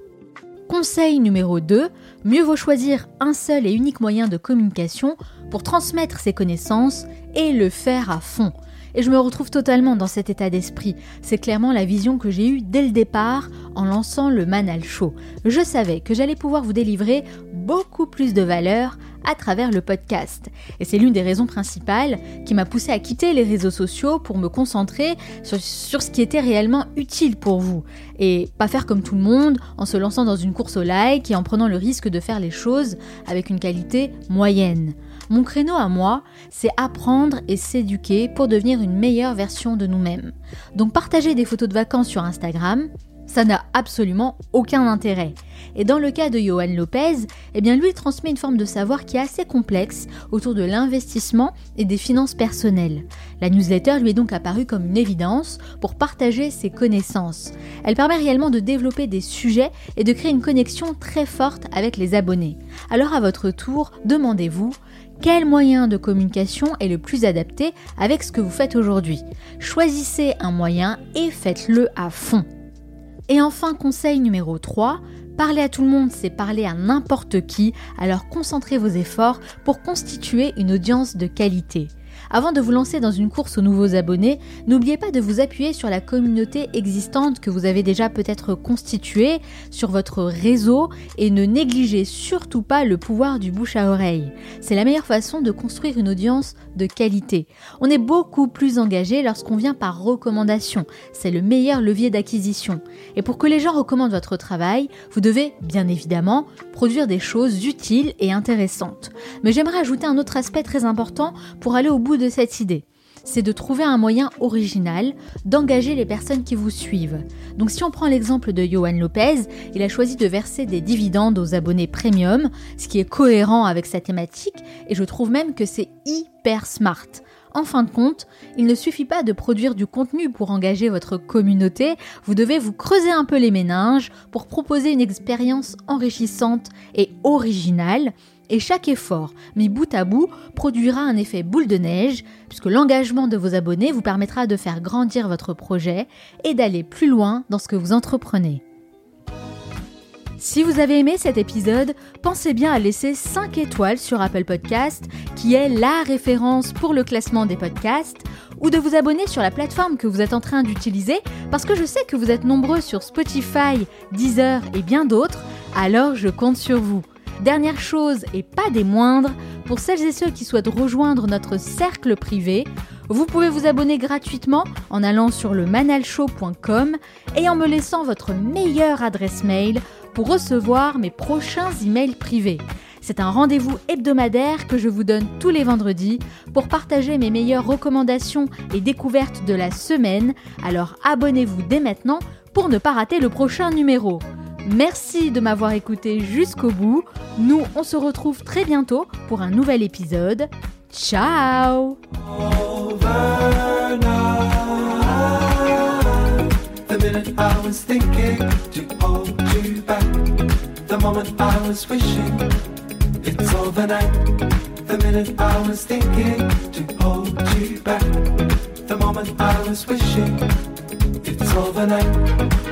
Conseil numéro 2, mieux vaut choisir un seul et unique moyen de communication pour transmettre ses connaissances et le faire à fond. Et je me retrouve totalement dans cet état d'esprit. C'est clairement la vision que j'ai eue dès le départ en lançant le Manal Show. Je savais que j'allais pouvoir vous délivrer beaucoup plus de valeur à travers le podcast. Et c'est l'une des raisons principales qui m'a poussé à quitter les réseaux sociaux pour me concentrer sur, sur, ce qui était réellement utile pour vous. Et pas faire comme tout le monde en se lançant dans une course au like et en prenant le risque de faire les choses avec une qualité moyenne. Mon créneau à moi, c'est apprendre et s'éduquer pour devenir une meilleure version de nous-mêmes. Donc partager des photos de vacances sur Instagram, ça n'a absolument aucun intérêt. Et dans le cas de Johan Lopez, eh bien lui transmet une forme de savoir qui est assez complexe autour de l'investissement et des finances personnelles. La newsletter lui est donc apparue comme une évidence pour partager ses connaissances. Elle permet réellement de développer des sujets et de créer une connexion très forte avec les abonnés. Alors à votre tour, demandez-vous quel moyen de communication est le plus adapté avec ce que vous faites aujourd'hui? Choisissez un moyen et faites-le à fond. Et enfin, conseil numéro 3, parler à tout le monde, c'est parler à n'importe qui, alors concentrez vos efforts pour constituer une audience de qualité. Avant de vous lancer dans une course aux nouveaux abonnés, n'oubliez pas de vous appuyer sur la communauté existante que vous avez déjà peut-être constituée, sur votre réseau, et ne négligez surtout pas le pouvoir du bouche à oreille. C'est la meilleure façon de construire une audience de qualité. On est beaucoup plus engagé lorsqu'on vient par recommandation. C'est le meilleur levier d'acquisition. Et pour que les gens recommandent votre travail, vous devez, bien évidemment, produire des choses utiles et intéressantes. Mais j'aimerais ajouter un autre aspect très important pour aller au bout de cette idée. C'est de trouver un moyen original d'engager les personnes qui vous suivent. Donc si on prend l'exemple de Johan Lopez, il a choisi de verser des dividendes aux abonnés premium, ce qui est cohérent avec sa thématique, et je trouve même que c'est hyper smart. En fin de compte, il ne suffit pas de produire du contenu pour engager votre communauté, vous devez vous creuser un peu les méninges pour proposer une expérience enrichissante et originale, et chaque effort mis bout à bout produira un effet boule de neige, puisque l'engagement de vos abonnés vous permettra de faire grandir votre projet et d'aller plus loin dans ce que vous entreprenez. Si vous avez aimé cet épisode, pensez bien à laisser 5 étoiles sur Apple Podcast, qui est la référence pour le classement des podcasts, ou de vous abonner sur la plateforme que vous êtes en train d'utiliser parce que je sais que vous êtes nombreux sur Spotify, Deezer et bien d'autres, alors je compte sur vous. Dernière chose et pas des moindres, pour celles et ceux qui souhaitent rejoindre notre cercle privé, vous pouvez vous abonner gratuitement en allant sur le manalshow.com et en me laissant votre meilleure adresse mail pour recevoir mes prochains emails privés. C'est un rendez-vous hebdomadaire que je vous donne tous les vendredis pour partager mes meilleures recommandations et découvertes de la semaine. Alors abonnez-vous dès maintenant pour ne pas rater le prochain numéro. Merci de m'avoir écouté jusqu'au bout. Nous, on se retrouve très bientôt pour un nouvel épisode. Ciao It's overnight. The minute I was thinking to hold you back. The moment I was wishing. It's overnight.